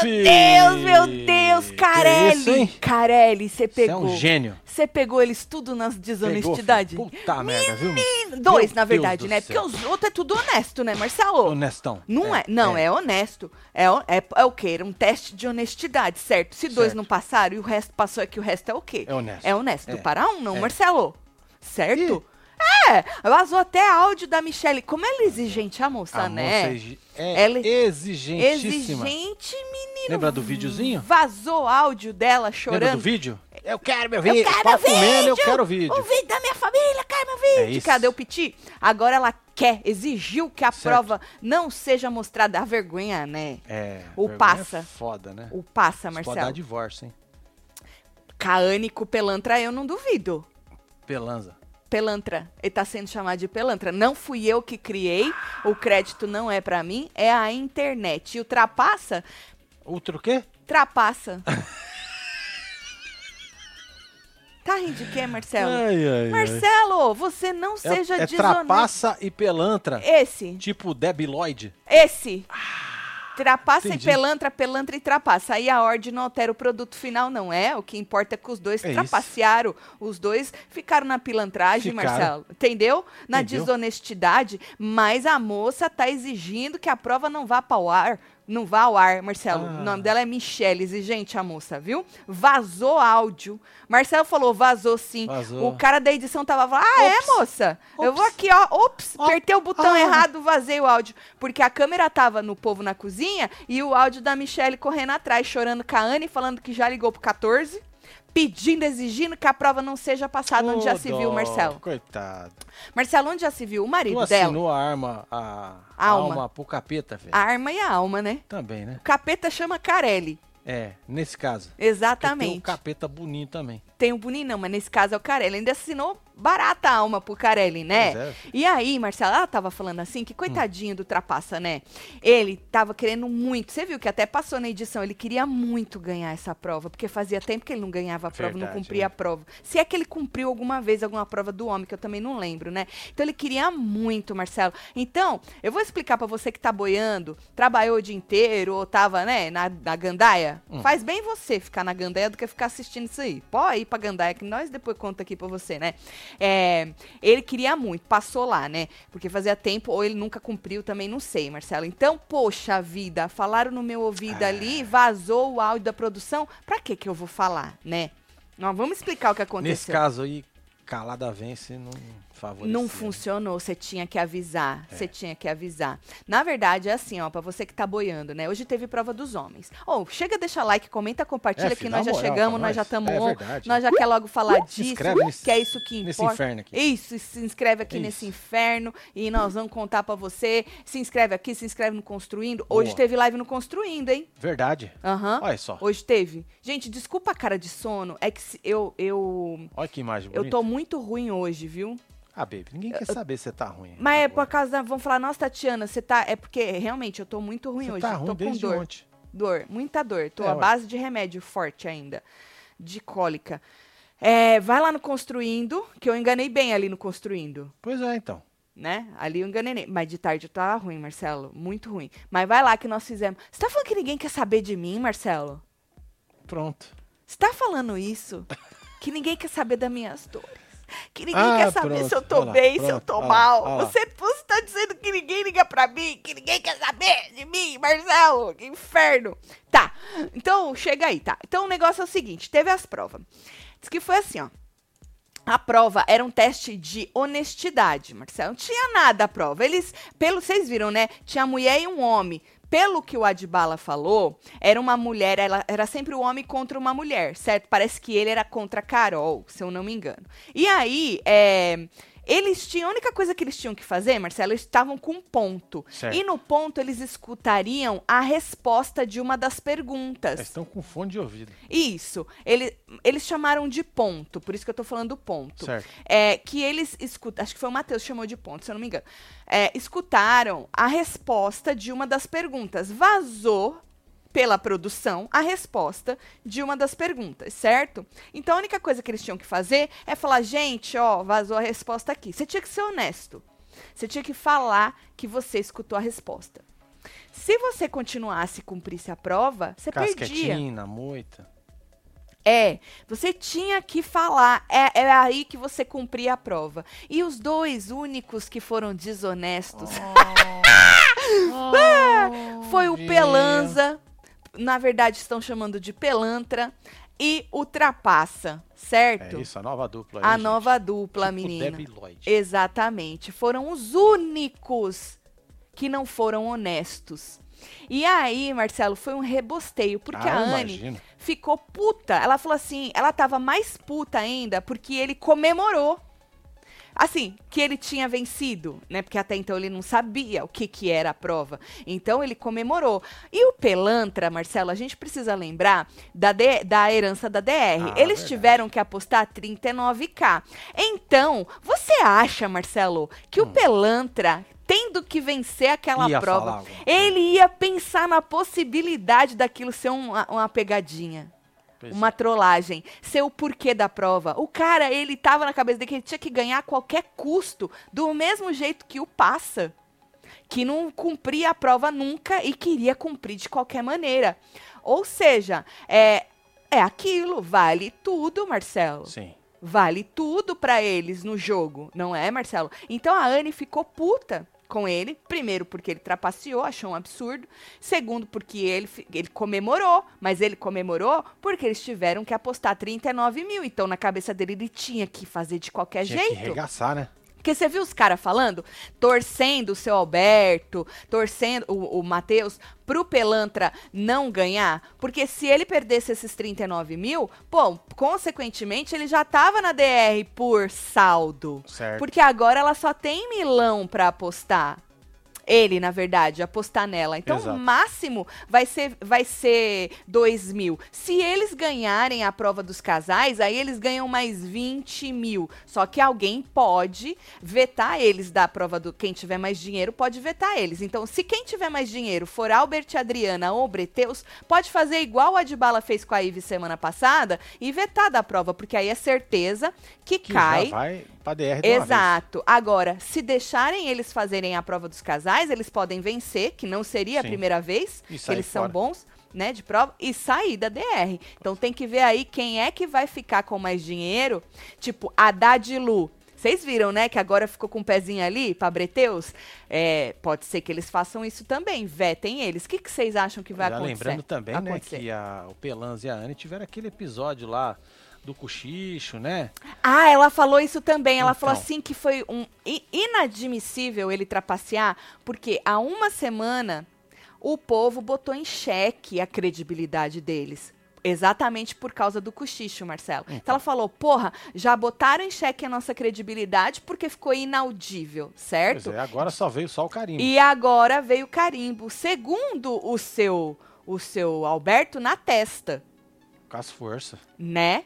filho. Deus, meu Deus, Que Carelli. isso, hein? Carelli, você Você é pegou. um gênio. Você pegou eles tudo nas Pegou, desonestidades? filho. Puta merda, viu? Dois, Meu na verdade, né? Porque os outros é tudo honesto, né, Marcelo? Honestão. Não é, não, é, honesto. É, o- é, é o quê? Era um teste de honestidade, certo? Se dois Certo. não passaram e o resto passou, é que o resto é o quê? É honesto. É honesto. É. Para um, não, É. Marcelo? Certo? É, vazou até áudio da Michelle. Como ela é exigente, a moça, A né? moça é exi- é Ela- exigentíssima. Exigente, menino. Lembra do videozinho? Vazou áudio dela Lembra chorando. do vídeo? Eu quero meu Eu vídeo. quero Pau vídeo! eu quero vídeo. O vídeo da minha família, quero meu vídeo. É isso. Cadê o Piti? Agora ela quer, exigiu que a Certo. prova não seja mostrada. A vergonha, né? É. O passa. É foda, né? O passa, Isso pode dar Marcelo. divórcio, hein? Caânico Pelantra, eu não duvido. Pelanza. Pelantra, ele tá sendo chamado de Pelantra. Não fui eu que criei, o crédito não é pra mim, é a internet. E o trapaça, Outro o quê? trapaça. tá rindo de quê, Marcelo? Ai, ai, ai. Marcelo, você não seja é, é desonesto. trapaça e pelantra. Esse, Tipo Debbie Lloyd. esse. Trapaça entendi. e pelantra, pelantra e trapaça. Aí a ordem não altera o produto final, não é? O que importa é que os dois É isso. trapacearam. Os dois ficaram na pilantragem, Ficaram. Marcelo. Entendeu? Na Entendeu. desonestidade. Mas a moça tá exigindo que a prova não vá para o ar. Não vá ao ar, Marcelo. Ah. O nome dela é Michelle, exigente a moça, viu? Vazou áudio. Marcelo falou, vazou sim. Vazou. O cara da edição tava falando, ah, é, Ops. moça? Eu vou Ops. aqui, ó, ops, apertei o botão Ah. errado, vazei o áudio. Porque a câmera tava no povo na cozinha e o áudio da Michelle correndo atrás, chorando com a Anne, falando que já ligou pro 14, pedindo, exigindo que a prova não seja passada onde já se viu, Marcelo. Coitado. Marcelo, onde já se viu? O Tu marido dela. assinou a arma, a, a Alma. alma pro capeta, velho. A arma e a alma, né? Também, né? O capeta chama Carelli. É, nesse caso. Porque Tem um Exatamente. capeta bonito também. Tem o Boninho, não, mas nesse caso é o Carelli. Ainda assinou barata a alma pro Carelli, né? É. E aí, Marcela, ela tava falando assim, que coitadinho do Trapaça, né? Ele tava querendo muito. Você viu que até passou na edição, ele queria muito ganhar essa prova, porque fazia tempo que ele não ganhava a prova, não Verdade, cumpria é. a prova. Se é que ele cumpriu alguma vez alguma prova do homem, que eu também não lembro, né? Então ele queria muito, Marcelo. Então, eu vou explicar pra você que tá boiando, trabalhou o dia inteiro, ou tava, né, na, na gandaia. Hum. Faz bem você ficar na gandaia do que ficar assistindo isso aí. Pode ir pra gandaia, que nós depois conta aqui pra você, né? É, ele queria muito, passou lá, né? Porque fazia tempo, ou ele nunca cumpriu, também não sei, Marcelo. Então, poxa vida, falaram no meu ouvido Ah. ali, vazou o áudio da produção. Pra que que eu vou falar, né? Nós vamos explicar o que aconteceu. Nesse caso aí, calada vence, não favorecia. Não funcionou, você tinha que avisar, você tinha que avisar. Na verdade, é assim, ó, pra você que tá boiando, né? Hoje teve prova dos homens. Ô, chega, deixa like, comenta, compartilha, É, que nós já moral chegamos, pra nós já nós. estamos É on, nós já quer logo falar Se disso, inscreve nesse- que é isso que nesse importa. inferno aqui. Isso, se inscreve aqui Isso. nesse inferno e nós vamos contar pra você. Se inscreve aqui, se inscreve no Construindo. Hoje Boa. teve live no Construindo, hein? Verdade. Aham. Olha só. Hoje teve. Gente, desculpa a cara de sono, é que eu eu Olha que imagem eu bonita. tô muito ruim hoje, viu? Ah, baby, ninguém quer saber se você tá ruim. Mas é agora. por causa da. Vamos falar, nossa, Tatiana, você tá. É porque realmente eu tô muito ruim Você hoje. tá tô ruim com desde dor. ontem. Dor, muita dor. Tô É, à base de remédio forte ainda. De cólica. É, vai lá no Construindo, que eu enganei bem ali no Construindo. Pois é, então. Né? Ali eu enganei. Mas de tarde eu tava ruim, Marcelo. Muito ruim. Mas vai lá que nós fizemos. Você tá falando que ninguém quer saber de mim, Marcelo? Pronto. Você tá falando isso? que ninguém quer saber das minhas dores. Que ninguém Ah, quer saber pronto. se eu tô lá, bem, se eu pronto. tô lá, mal. lá. Você, você tá dizendo que ninguém liga pra mim, que ninguém quer saber de mim, Marcelo. Que inferno. Tá, então chega aí, tá. Então o negócio é o seguinte, teve as provas. Diz que foi assim, ó. A prova era um teste de honestidade, Marcelo. Não tinha nada a prova. Eles, pelo vocês viram, né? Tinha mulher e um homem. Pelo que o Adbala falou, era uma mulher, ela era sempre o homem contra uma mulher, certo? Parece que ele era contra a Carol, se eu não me engano. E aí, é, eles tinham, a única coisa que eles tinham que fazer, Marcelo, eles estavam com um ponto. Certo. E no ponto eles escutariam a resposta de uma das perguntas. Eles estão com fone de ouvido. Isso. Ele, eles chamaram de ponto, por isso que eu tô falando ponto. Certo. É, que eles escutam, acho que foi o Matheus que chamou de ponto, se eu não me engano. É, escutaram a resposta de uma das perguntas. Vazou pela produção a resposta de uma das perguntas, certo? Então a única coisa que eles tinham que fazer é falar, gente, ó, vazou a resposta aqui. Você tinha que ser honesto. Você tinha que falar que você escutou a resposta. Se você continuasse e cumprisse a prova, você perdia. Moita. É, você tinha que falar. É, é aí que você cumpria a prova. E os dois únicos que foram desonestos foi o Pelanza. Na verdade, estão chamando de Pelantra. E o Trapaça, certo? É isso, a nova dupla. A aí, nova dupla, gente. Tipo menina. Debbie Lloyd. Exatamente. Foram os únicos que não foram honestos. E aí, Marcelo, foi um rebosteio, porque Ah, a Anne imagino. ficou puta. Ela falou assim, ela tava mais puta ainda porque ele comemorou. Assim, que ele tinha vencido, né? Porque até então ele não sabia o que, que era a prova. Então ele comemorou. E o Pelantra, Marcelo, a gente precisa lembrar da, D- da herança da DR. Ah, Eles verdade. tiveram que apostar 39k. Então, você acha, Marcelo, que o Pelantra, tendo que vencer aquela Hum. Ia prova, ele ia pensar na possibilidade daquilo ser uma pegadinha? Pois Uma trollagem, ser o porquê da prova. O cara, ele tava na cabeça dele que ele tinha que ganhar a qualquer custo, do mesmo jeito que o passa, que não cumpria a prova nunca e queria cumprir de qualquer maneira. Ou seja, é, é aquilo, vale tudo, Marcelo. Sim. Vale tudo pra eles no jogo, não é, Marcelo? Então a Anne ficou puta com ele. Primeiro, porque ele trapaceou, achou um absurdo. Segundo, porque ele, ele comemorou. Mas ele comemorou porque eles tiveram que apostar 39 mil. Então, na cabeça dele, ele tinha que fazer de qualquer Tinha que jeito. regaçar, né? Porque você viu os caras falando? Torcendo o seu Alberto, torcendo o, o Matheus pro Pelantra não ganhar. Porque se ele perdesse esses 39 mil, bom, consequentemente ele já tava na DR por saldo. Certo. Porque agora ela só tem milão pra apostar. Ele, na verdade, apostar nela. Então, Exato. o máximo vai ser, vai ser 2 mil. Se eles ganharem a prova dos casais, aí eles ganham mais 20 mil. Só que alguém pode vetar eles da prova do. Quem tiver mais dinheiro pode vetar eles. Então, se quem tiver mais dinheiro for Albert Adriana ou Breteus, pode fazer igual o Adbala fez com a Ive semana passada e vetar da prova, porque aí é certeza que, Que cai. já vai pra DR de uma vez. Exato. Agora, se deixarem eles fazerem a prova dos casais, eles podem vencer, que não seria a Sim. primeira vez, eles são fora. bons, né, de prova, e sair da DR. Então tem que ver aí quem é que vai ficar com mais dinheiro, tipo Haddad e Lu. Vocês viram, né, que agora ficou com o pezinho ali, pra Breteus? É, pode ser que eles façam isso também, vetem eles. O que que vocês acham que vai Já acontecer? lembrando também, né, acontecer? que a, o Pelanza e a Anne tiveram aquele episódio lá do cochicho, né? Ah, ela falou isso também. Ela falou Então. assim que foi um inadmissível ele trapacear, porque há uma semana o povo botou em xeque a credibilidade deles. Exatamente por causa do cochicho, Marcelo. Então ela falou: porra, já botaram em xeque a nossa credibilidade porque ficou inaudível, certo? Pois é, agora só veio só o carimbo. E agora veio o carimbo. Segundo o seu, o seu Alberto, na testa Com as forças. né?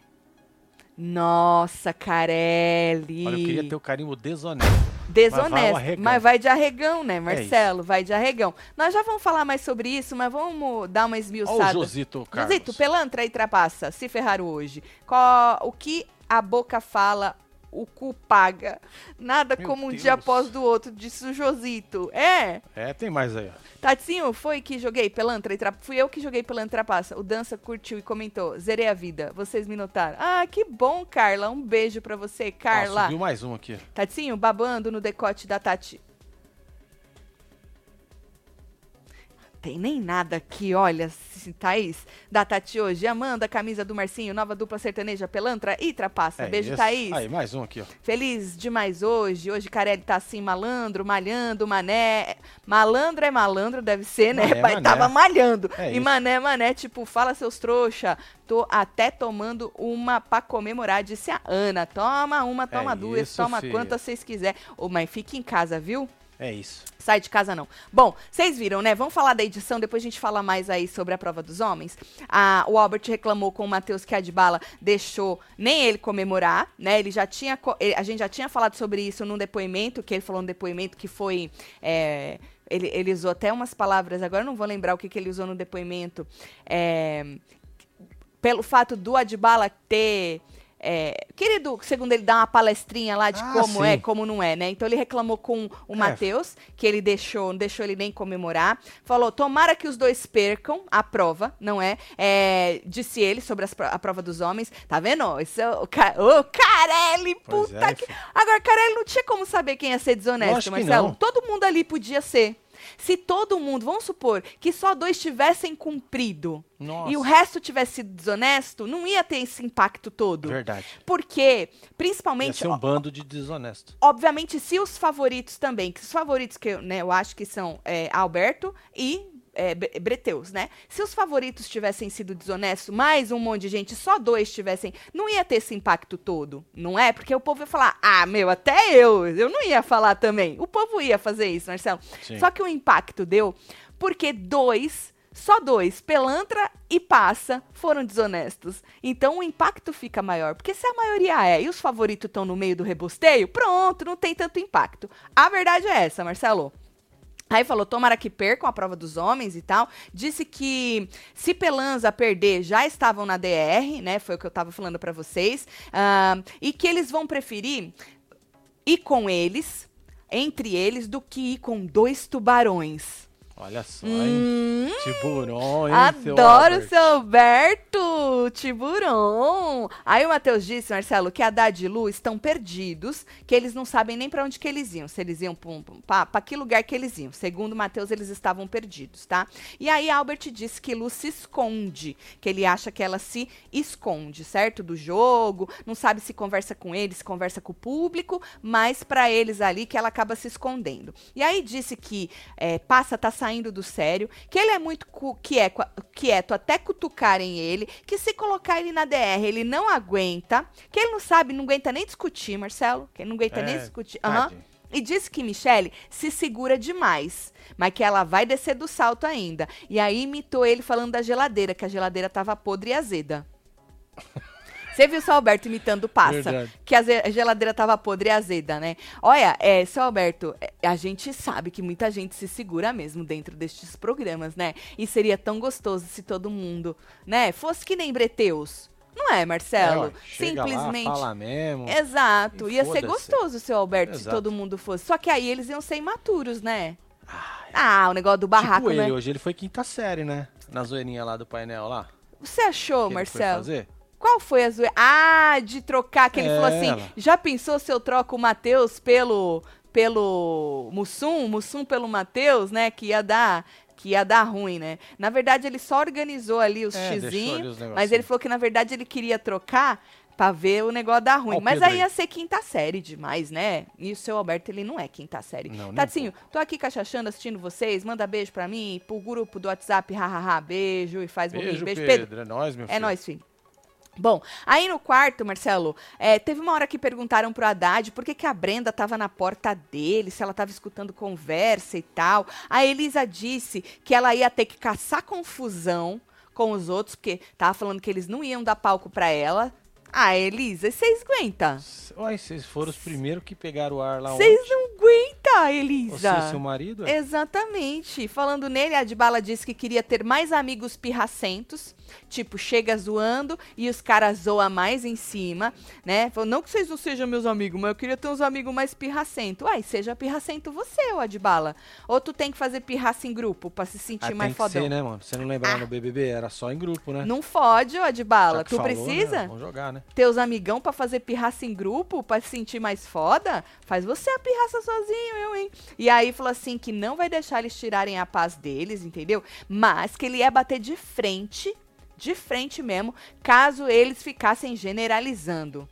Nossa, Carelli. Olha, eu queria ter o carimbo desonesto. Desonesto, Mas vai mas vai, de arregão, né, É Marcelo? vai de arregão. Nós já vamos falar mais sobre isso, mas vamos dar uma Olha o esmiuçada. Josito Carlos. Josito, pelantra e trapaça, se ferraram hoje. Qual, o que a boca fala, o cu paga. Nada Meu como um Deus. dia após do outro, disse o Josito. É, É, tem mais aí, ó. Tatinho, foi que joguei pelantra e trapaça. Fui eu que joguei pelantra e trapaça. O Dança curtiu e comentou. Zerei a vida. Vocês me notaram. Ah, que bom, Carla. Um beijo pra você, Carla. subiu mais um aqui. Tatinho, babando no decote da Tati. Tem nem nada aqui, olha, Thaís, da Tati hoje. Amanda, camisa do Marcinho, nova dupla sertaneja, pelantra e trapaça. É Beijo, isso. Thaís. Aí, mais um aqui, ó. Feliz demais hoje. Hoje Carelli tá assim, malandro, malhando, mané. Malandro é malandro, deve ser, né? Mané, Pai mané. tava malhando. É e isso. mané, mané, tipo, fala seus trouxa. Tô até tomando uma pra comemorar, disse a Ana. Toma uma, toma É duas, isso, toma quantas vocês quiser. Ô, mas fique em casa, viu? É isso. Sai de casa não. Bom, vocês viram, né? Vamos falar da edição, depois a gente fala mais aí sobre a prova dos homens. Ah, o Albert reclamou com o Matheus que a Adbala deixou nem ele comemorar, né? Ele já tinha. a gente já tinha falado sobre isso num depoimento, que ele falou num depoimento que foi. é, ele, ele usou até umas palavras, agora não vou lembrar o que, que ele usou no depoimento. É, pelo fato do Adbala ter é, querido, segundo ele dá uma palestrinha lá de Ah, como sim. é, como não é, né? Então ele reclamou com o É. Matheus, que ele deixou, não deixou ele nem comemorar. Falou: tomara que os dois percam a prova, não é? É, disse ele sobre as a prova dos homens. Tá vendo? Isso é o, Ca- ô, Carelli, Pois puta é, que. Agora, Carelli não tinha como saber quem ia ser desonesto, Marcelo. não. Todo mundo ali podia ser. Se todo mundo, vamos supor, que só dois tivessem cumprido Nossa. e o resto tivesse sido desonesto, não ia ter esse impacto todo. Verdade. Porque, Ia principalmente, ser um bando de desonesto. obviamente, se os favoritos também, que os favoritos que eu, né, eu acho que são é, Alberto e é, Bre- Breteus, né? Se os favoritos tivessem sido desonestos, mais um monte de gente, só dois tivessem, não ia ter esse impacto todo, não é? Porque o povo ia falar, ah, meu, até eu, eu não ia falar também. O povo ia fazer isso, Marcelo. Sim. Só que o impacto deu porque dois, só dois, Pelantra e Passa, foram desonestos. Então o impacto fica maior. Porque se a maioria é e os favoritos estão no meio do rebosteio, pronto, não tem tanto impacto. A verdade é essa, Marcelo. Aí falou, tomara que percam a prova dos homens e tal. Disse que se Pelanza perder, já estavam na DR, né? Foi o que eu tava falando pra vocês. Ah, e que eles vão preferir ir com eles, entre eles, do que ir com dois tubarões. Olha só, hein? Hum, Tiburão, hein, seu Adoro Albert? seu Alberto! Tiburão! Aí o Matheus disse, Marcelo, que Haddad e Lu estão perdidos, que eles não sabem nem pra onde que eles iam. Se eles iam pra que lugar que eles iam. Segundo o Matheus, eles estavam perdidos, tá? E aí Albert disse que Lu se esconde, que ele acha que ela se esconde, certo? Do jogo, não sabe se conversa com eles, se conversa com o público, mas pra eles ali que ela acaba se escondendo. E aí disse que é, passa tá saindo do sério, que ele é muito cu- quieco, quieto até cutucarem ele, que se colocar ele na DR ele não aguenta, que ele não sabe, não aguenta nem discutir, Marcelo, que ele não aguenta nem É, discutir. Aham. tadinho. E disse que Michelle se segura demais, mas que ela vai descer do salto ainda. E aí imitou ele falando da geladeira, que a geladeira tava podre e azeda. Você viu o seu Alberto imitando o Passa? Verdade. Que a geladeira tava podre e azeda, né? Olha, é, seu Alberto, é, a gente sabe que muita gente se segura mesmo dentro destes programas, né? E seria tão gostoso se todo mundo, né, fosse que nem Breteus. Não é, Marcelo? É, ué, chega lá, Simplesmente. fala mesmo. Exato. Ia ser gostoso, seu Alberto, se Exato. todo mundo fosse. Só que aí eles iam ser imaturos, né? Ah, o negócio do barraco, tipo ele, né? hoje ele foi quinta série, né? Na zoeirinha lá do painel lá. Você achou, que ele foi Marcelo? fazer. Qual foi a zoeira? Ah, de trocar, que ele falou assim, já pensou se eu troco o Matheus pelo, pelo Mussum, Mussum pelo Matheus, né, que ia dar... Que ia dar ruim, né? Na verdade, ele só organizou ali os É, xizinhos, mas ele falou que, na verdade, ele queria trocar pra ver o negócio dar ruim. Ó mas aí aí. ia ser quinta série demais, né? E o seu Alberto, ele não é quinta série. Não, Tatinho, tô aqui cachachando, assistindo vocês. Manda beijo pra mim, pro grupo do WhatsApp, hahaha, beijo e faz. Beijo, Beijo, Pedro. Pedro. É nóis, meu filho. É nóis, filho. Bom, aí no quarto, Marcelo, é, teve uma hora que perguntaram pro Haddad por que, que a Brenda tava na porta dele, se ela tava escutando conversa e tal. A Elisa disse que ela ia ter que caçar confusão com os outros, porque tava falando que eles não iam dar palco pra ela. Ah, Elisa, vocês aguentam? Uai, vocês foram os primeiros que pegaram o ar lá Vocês não aguentam, Você Elisa. e seu marido? é? Exatamente. Falando nele, a Adbala disse que queria ter mais amigos pirracentos. Tipo, chega zoando e os caras zoam mais em cima, né? Falou, não que vocês não sejam meus amigos, mas eu queria ter uns amigos mais pirracentos. Uai, seja pirracento você, ô Adbala. Ou tu tem que fazer pirraça em grupo pra se sentir Ah, mais tem que fodão. ser, né, mano? Você não lembra lá no BBB? Era só em grupo, né? Não fode, ô Adbala. Que Tu falou, precisa? né? Vamos jogar, né? teus amigão pra fazer pirraça em grupo, pra se sentir mais foda, faz você a pirraça sozinho, eu, hein? E aí falou assim que não vai deixar eles tirarem a paz deles, entendeu? Mas que ele ia bater de frente, de frente mesmo, caso eles ficassem generalizando.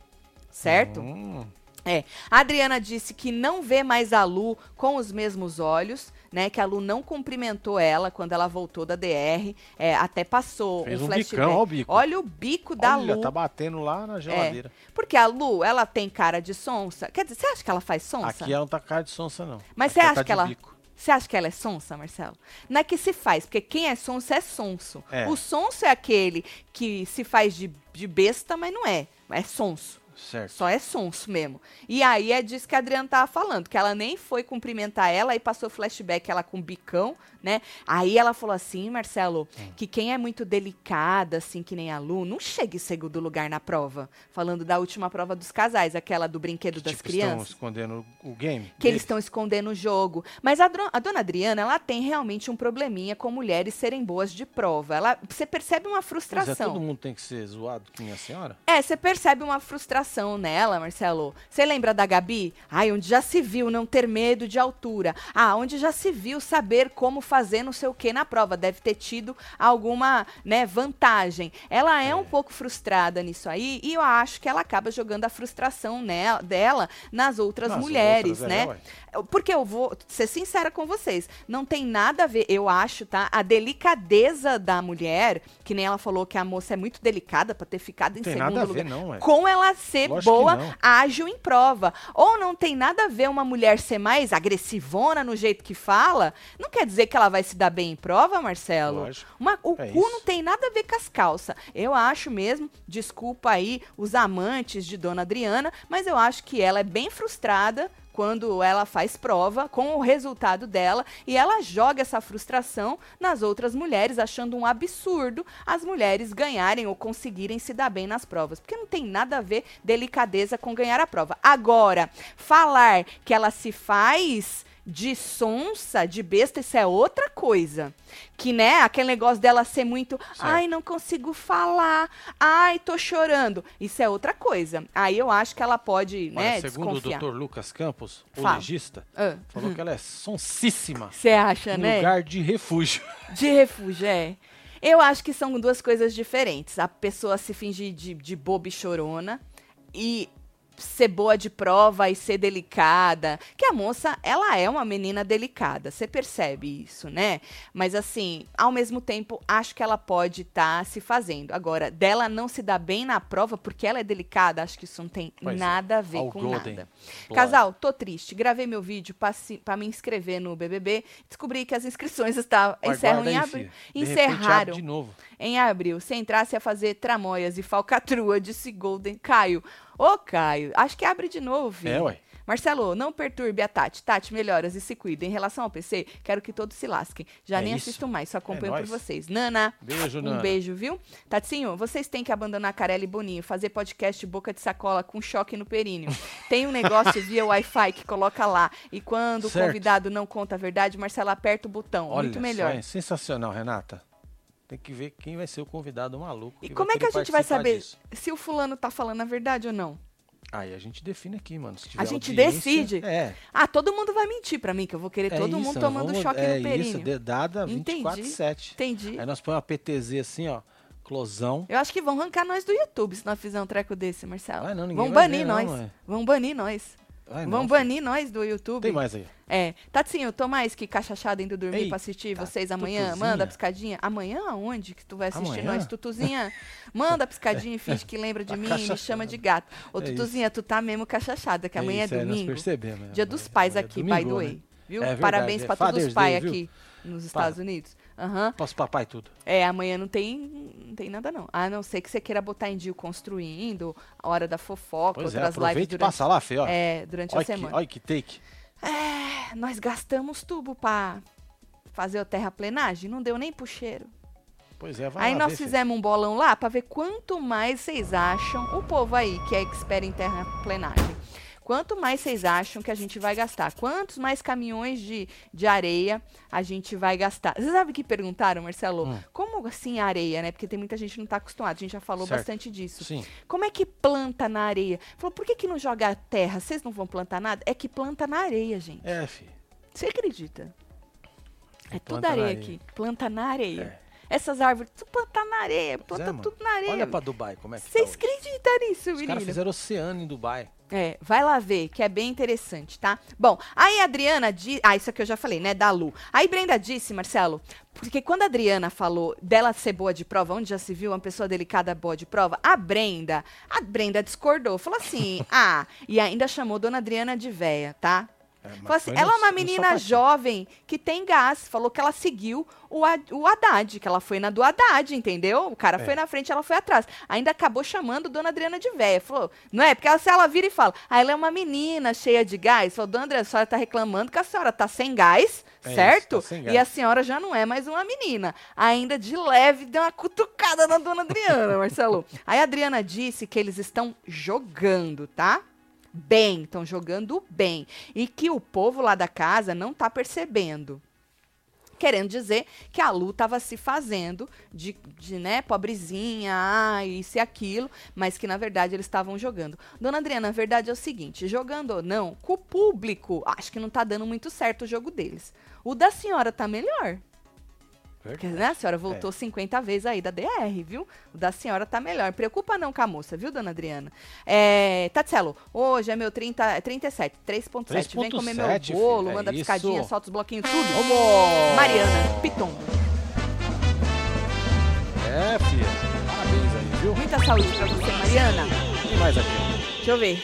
Certo? Hum, É. A Adriana disse que não vê mais a Lu com os mesmos olhos, né? Que a Lu não cumprimentou ela quando ela voltou da DR. É, até passou Fez um um flashback. bicão, ó o bico. Olha o bico da Olha, Lu. tá batendo lá na geladeira. Porque a Lu, ela tem cara de sonsa. Quer dizer, você acha que ela faz sonsa? Aqui ela não tá com cara de sonsa, não. Mas Aqui você ela acha tá que ela- bico. Você acha que ela é sonsa, Marcelo? Não é que se faz, porque quem é sonso é sonso. É. O sonso é aquele que se faz de, de besta, mas não é. É sonso. Certo. Só é sonso mesmo. E aí é disso que a Adriana tava falando, que ela nem foi cumprimentar ela e passou flashback ela com bicão, né? Aí ela falou assim, Marcelo, Hum. que quem é muito delicada, assim, que nem a Lu, não chega em segundo lugar na prova. Falando da última prova dos casais, aquela do brinquedo das tipo, estão crianças. escondendo o game? Que eles estão escondendo o jogo. Mas a, a dona Adriana, ela tem realmente um probleminha com mulheres serem boas de prova. Ela, você percebe uma Pois é, frustração. todo mundo tem que ser zoado que minha senhora? É, você percebe uma frustração nela, Marcelo. Você lembra da Gabi? Ai, onde já se viu não ter medo de altura. Ah, onde já se viu saber como fazer não sei o que na prova. Deve ter tido alguma, né, vantagem. Ela é, um pouco frustrada nisso aí e eu acho que ela acaba jogando a frustração nela, dela nas outras Nas mulheres, outras, né? é. Porque eu vou ser sincera com vocês, não tem nada a ver, eu acho, tá? A delicadeza da mulher, que nem ela falou que a moça é muito delicada pra ter ficado em Tem segundo nada a lugar ver, não, ué. com ela ser Lógico boa, ágil em prova. Ou não tem nada a ver uma mulher ser mais agressivona no jeito que fala, não quer dizer que ela vai se dar bem em prova, Marcelo. Uma- o É cu isso. não tem nada a ver com as calças. Eu acho mesmo, desculpa aí os amantes de Dona Adriana, mas eu acho que ela é bem frustrada quando ela faz prova com o resultado dela e ela joga essa frustração nas outras mulheres, achando um absurdo as mulheres ganharem ou conseguirem se dar bem nas provas, porque não tem nada a ver delicadeza com ganhar a prova. Agora, falar que ela se faz de sonsa, de besta, isso é outra coisa. Que, né, aquele negócio dela ser muito, ai, não consigo falar, ai, tô chorando. Isso é outra coisa. Aí eu acho que ela pode, né, Olha, segundo desconfiar. o Dr. Lucas Campos, o Fala. legista, Ah, falou que ela é sonsíssima. Você acha, né? lugar de refúgio. De refúgio, é. Eu acho que são duas coisas diferentes. A pessoa se fingir de, de boba e chorona e ser boa de prova e ser delicada. Que a moça, ela é uma menina delicada, você percebe isso, né? Mas assim, ao mesmo tempo, acho que ela pode estar se fazendo. Agora, dela não se dar bem na prova porque ela é delicada, acho que isso não tem Pois é. nada a ver All com golden. nada. Casal, tô triste. Gravei meu vídeo para me inscrever no BBB. Descobri que as inscrições estavam Mas encerram em abril. Encerraram de novo. Em abril. Se entrasse a fazer tramóias e falcatrua, disse Golden. Caio. Ô, Caio, acho que abre de novo, filho. É, ué. Marcelo, não perturbe a Tati. Tati, melhoras e se cuida. Em relação ao PC, quero que todos se lasquem. Já É nem isso. assisto mais, só acompanho É por vocês. Nana, Beijo, um Nana. beijo, viu? Tatinho, vocês têm que abandonar Carelli e Boninho, fazer podcast boca de sacola com choque no períneo. Tem um negócio via Wi-Fi que coloca lá. E quando Certo. o convidado não conta a verdade, Marcelo aperta o botão. Olha Muito melhor. é sensacional, Renata. Tem que ver quem vai ser o convidado maluco. E como é que a gente vai saber disso. se o fulano tá falando a verdade ou não? Aí a gente define aqui, mano. A gente decide. É. Ah, todo mundo vai mentir pra mim, que eu vou querer é todo isso, mundo tomando vamos- choque é no períneo. isso, dedada Entendi. 24-7. Entendi. Aí nós põe uma PTZ assim, ó, closão. Eu acho que vão arrancar nós do YouTube se nós fizermos um treco desse, Marcelo. Vai não, ninguém vão vai banir ver, nós. vão banir nós. Vai vão não, banir nós do YouTube. Tem mais aí. É. Tatinho, tô mais que cachachada indo dormir Eita, pra assistir vocês amanhã. Tutuzinha. Manda a piscadinha. Amanhã aonde que tu vai assistir Amanhã? nós? Tutuzinha, manda a piscadinha e finge que lembra de Tá mim e me chama de gato. Ô, É Tutuzinha, tu tá mesmo cachachada, que amanhã é, isso, nós domingo. percebemos. Dia dos pais Amanhã é aqui, by domingo, the né? way. Viu? É verdade, Parabéns é pra todos os pais viu? aqui nos Estados Unidos. Aham. Posso papai tudo. É, amanhã não tem, não tem nada não. A não ser que você queira botar em dia construindo, a hora da fofoca, Pois é, outras lives aproveita e durante, passa lá, Fê, ó. é, durante a que, semana. olha que take. É, nós gastamos tubo pra fazer o terraplenagem, não deu nem pro cheiro. Pois é, vai aí nós ver, fizemos um bolão lá pra ver quanto mais vocês acham, o povo aí que é expert em terraplenagem, quanto mais vocês acham que a gente vai gastar, quantos mais caminhões de, de areia a gente vai gastar. Você sabe o que perguntaram, Marcelo? Hum. Como assim areia, né? Porque tem muita gente que não tá acostumada, a gente já falou Certo. bastante disso. Sim. Como é que planta na areia? Falou, por que, que não joga terra? Vocês não vão plantar nada? É que planta na areia, gente. É, fi. Você acredita? É tudo areia, areia. aqui. Planta na areia. É. Essas árvores, tudo planta na areia. Pois Planta é, tudo na areia. Olha pra Dubai, como é que Vocês tá acreditam nisso, Os caras menino? fizeram oceano em Dubai. É, vai lá ver, que é bem interessante, tá? Bom, aí a Adriana disse. Ah, isso aqui eu já falei, né? Da Lu. Aí Brenda disse, Marcelo, porque quando a Adriana falou dela ser boa de prova, onde já se viu uma pessoa delicada boa de prova, a Brenda, a Brenda discordou, falou assim, ah, e ainda chamou Dona Adriana de véia, tá? É, assim, ela é uma menina jovem que tem gás. Falou que ela seguiu o, o Haddad, que ela foi na do Haddad, entendeu? O cara É. foi na frente, ela foi atrás. Ainda acabou chamando Dona Adriana de véia. Falou, não é? Porque ela, se ela vira e fala, ah, ela é uma menina cheia de gás. Falou, Dona Adriana, a senhora tá reclamando que a senhora tá sem gás, É isso, certo? tá sem e gás. a senhora já não é mais uma menina. Ainda de leve, deu uma cutucada na Dona Adriana, Marcelo. Aí a Adriana disse que eles estão jogando, tá? Bem, estão jogando bem. E que o povo lá da casa não tá percebendo. Querendo dizer que a Lu estava se fazendo de, de, né, pobrezinha, ah, isso e aquilo, mas que na verdade eles estavam jogando. Dona Adriana, a verdade é o seguinte: jogando ou não, com o público, acho que não tá dando muito certo o jogo deles. O da senhora tá melhor. Porque, né, a senhora voltou 50 vezes aí da DR, viu? O da senhora tá melhor. Preocupa não com a moça, viu, dona Adriana? É, Tatselo, hoje é meu 30, 37, 3.7. Vem comer meu 3.7, bolo, filha, manda é piscadinha, isso. solta os bloquinhos, tudo. Vamos! Mariana, Pitombo. É, filha. Parabéns aí, viu? Muita saúde pra você, Mariana. Tem mais aqui. Deixa eu ver.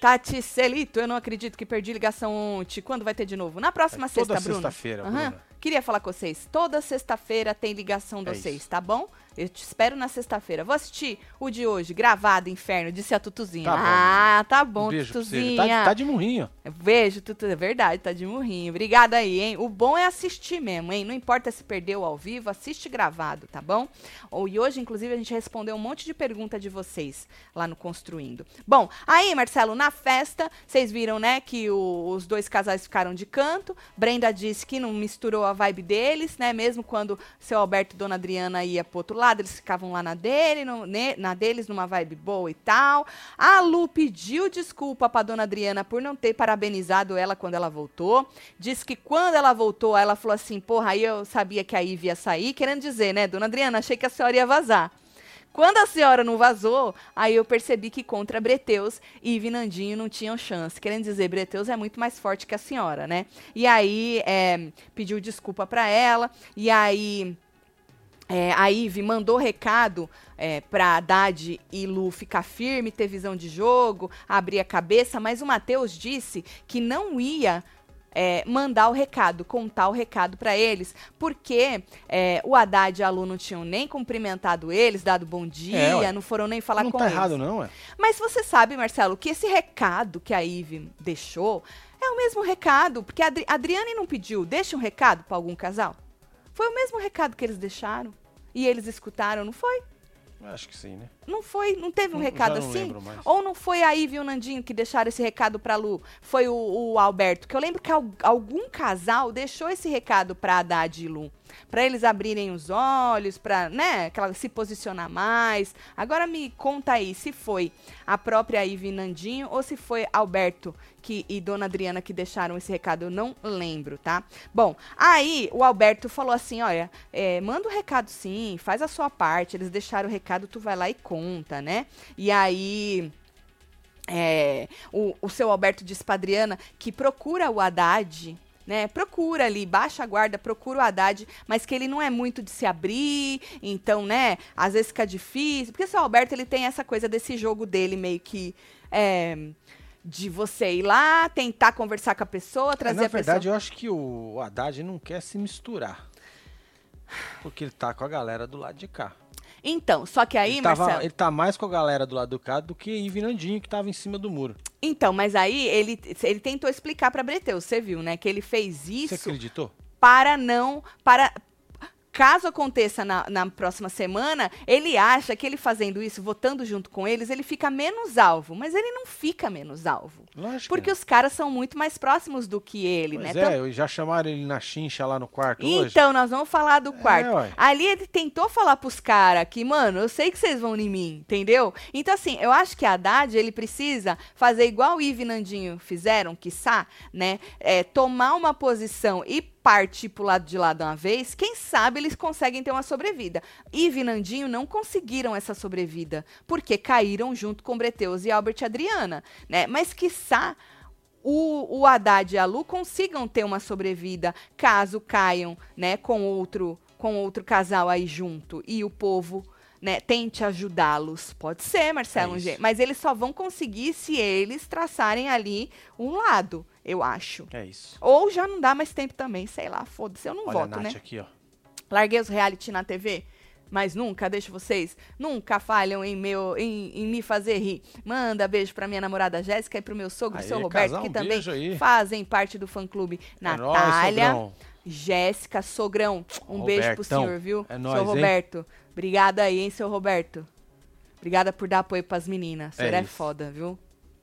Tati Celito, eu não acredito que perdi ligação ontem. Quando vai ter de novo? Na próxima É toda sexta, Bruna. sexta-feira. Bruna. Queria falar com vocês. Toda sexta-feira tem ligação de É vocês, isso. tá bom? Eu te espero na sexta-feira. Vou assistir o de hoje, gravado, inferno, disse a Tutuzinha. Tá bom, ah, tá bom, Um beijo você. Tutuzinha. Tá, tá de murrinho. Beijo, Tutu. É verdade, tá de murrinho. Obrigada aí, hein? O bom é assistir mesmo, hein? Não importa se perdeu ao vivo, assiste gravado, tá bom? Ou- E hoje, inclusive, a gente respondeu um monte de pergunta de vocês lá no Construindo. Bom, aí, Marcelo, na festa, vocês viram, né, que o- os dois casais ficaram de canto. Brenda disse que não misturou a vibe deles, né? Mesmo quando seu Alberto e Dona Adriana ia pro outro lado, eles ficavam lá na dele, no- ne- na deles, numa vibe boa e tal. A Lu pediu desculpa pra Dona Adriana por não ter parabenizado ela quando ela voltou. Diz que quando ela voltou, ela falou assim: porra, aí eu sabia que a Ivy ia sair. Querendo dizer, né, Dona Adriana, achei que a senhora ia vazar. Quando a senhora não vazou, aí eu percebi que contra Breteus, e Nandinho não tinham chance. Querendo dizer, Breteus é muito mais forte que a senhora, né? E aí é, pediu desculpa pra ela, e aí é, a Ive mandou recado é, pra Haddad e Lu ficar firme, ter visão de jogo, abrir a cabeça, mas o Matheus disse que não ia é, mandar o recado, contar o recado pra eles, porque é, o Haddad e a Lu não tinham nem cumprimentado eles, dado bom dia, É, não foram nem falar não com tá eles. errado, não, é? Mas você sabe, Marcelo, que esse recado que a Ive deixou é o mesmo recado, porque a Adri Adriane não pediu, deixa um recado pra algum casal? Foi o mesmo recado que eles deixaram. E eles escutaram, não foi? Acho que sim, né? Não foi? Não teve um Não- recado não assim? Ou não foi a Ivy e o Nandinho que deixaram esse recado pra Lu? Foi o, o Alberto. Que eu lembro que al- algum casal deixou esse recado pra Haddad e Lu. Pra eles abrirem os olhos, pra, né, aquela, se posicionar mais. Agora me conta aí se foi a própria Ivy Nandinho ou se foi Alberto que, e Dona Adriana que deixaram esse recado. Eu não lembro, tá? Bom, aí o Alberto falou assim: olha, é, manda o recado sim, faz a sua parte. Eles deixaram o recado, tu vai lá e conta, né? E aí. é, o, o seu Alberto disse pra Adriana que procura o Haddad, né? Procura ali, baixa a guarda, procura o Haddad, mas que ele não é muito de se abrir, então, né? Às vezes fica difícil. Porque o seu Alberto, ele tem essa coisa desse jogo dele meio que. é, de você ir lá, tentar conversar com a pessoa, É, trazer na a pessoa. verdade, eu acho que o Haddad não quer se misturar. Porque ele tá com a galera do lado de cá. Então, só que aí, ele, tava- Marcelo. ele tá mais com a galera do lado do cá do que Ive Nandinho, que tava em cima do muro. Então, mas aí ele, ele tentou explicar pra Breteus, você viu, né? Que ele fez Você isso acreditou? para não. para Caso aconteça na, na próxima semana, ele acha que ele fazendo isso, votando junto com eles, ele fica menos alvo. Mas ele não fica menos alvo. Lógico. Porque os caras são muito mais próximos do que ele, Pois né? é, eu- já chamaram ele na chincha lá no quarto hoje. Então, nós vamos falar do quarto. ué. Ali ele tentou falar pros caras que, mano, eu sei que vocês vão em mim, entendeu? Então, assim, eu acho que a Haddad, ele precisa fazer igual o Ive e Nandinho fizeram, quiçá, né? É, tomar uma posição e partir pro lado de lá de uma vez, quem sabe eles conseguem ter uma sobrevida. Ive e Nandinho não conseguiram essa sobrevida, porque caíram junto com Breteus e Albert e Adriana, né? Mas, quiçá, o, o Haddad e a Lu consigam ter uma sobrevida caso caiam, né, com outro com outro casal aí junto e o povo né, tente ajudá-los. Pode ser, Marcelo, É um mas eles só vão conseguir se eles traçarem ali um lado, eu acho. É isso. Ou já não dá mais tempo também, sei lá, foda-se, eu não Olha a voto, Nath né? aqui, ó. Larguei os reality na TV, mas nunca deixo vocês, nunca falham em, meu, em, em me fazer rir. Manda beijo pra minha namorada Jéssica e pro meu sogro, Aê, seu Roberto, casal, que um também aí. fazem parte do fã-clube. É nóis, Natália, sogrão. Jéssica, sogrão, um beijo pro Robertão, senhor, viu? é seu nóis, hein? Roberto. Obrigada aí, hein, seu Roberto. Obrigada por dar apoio pras meninas. O senhor É é, foda, viu?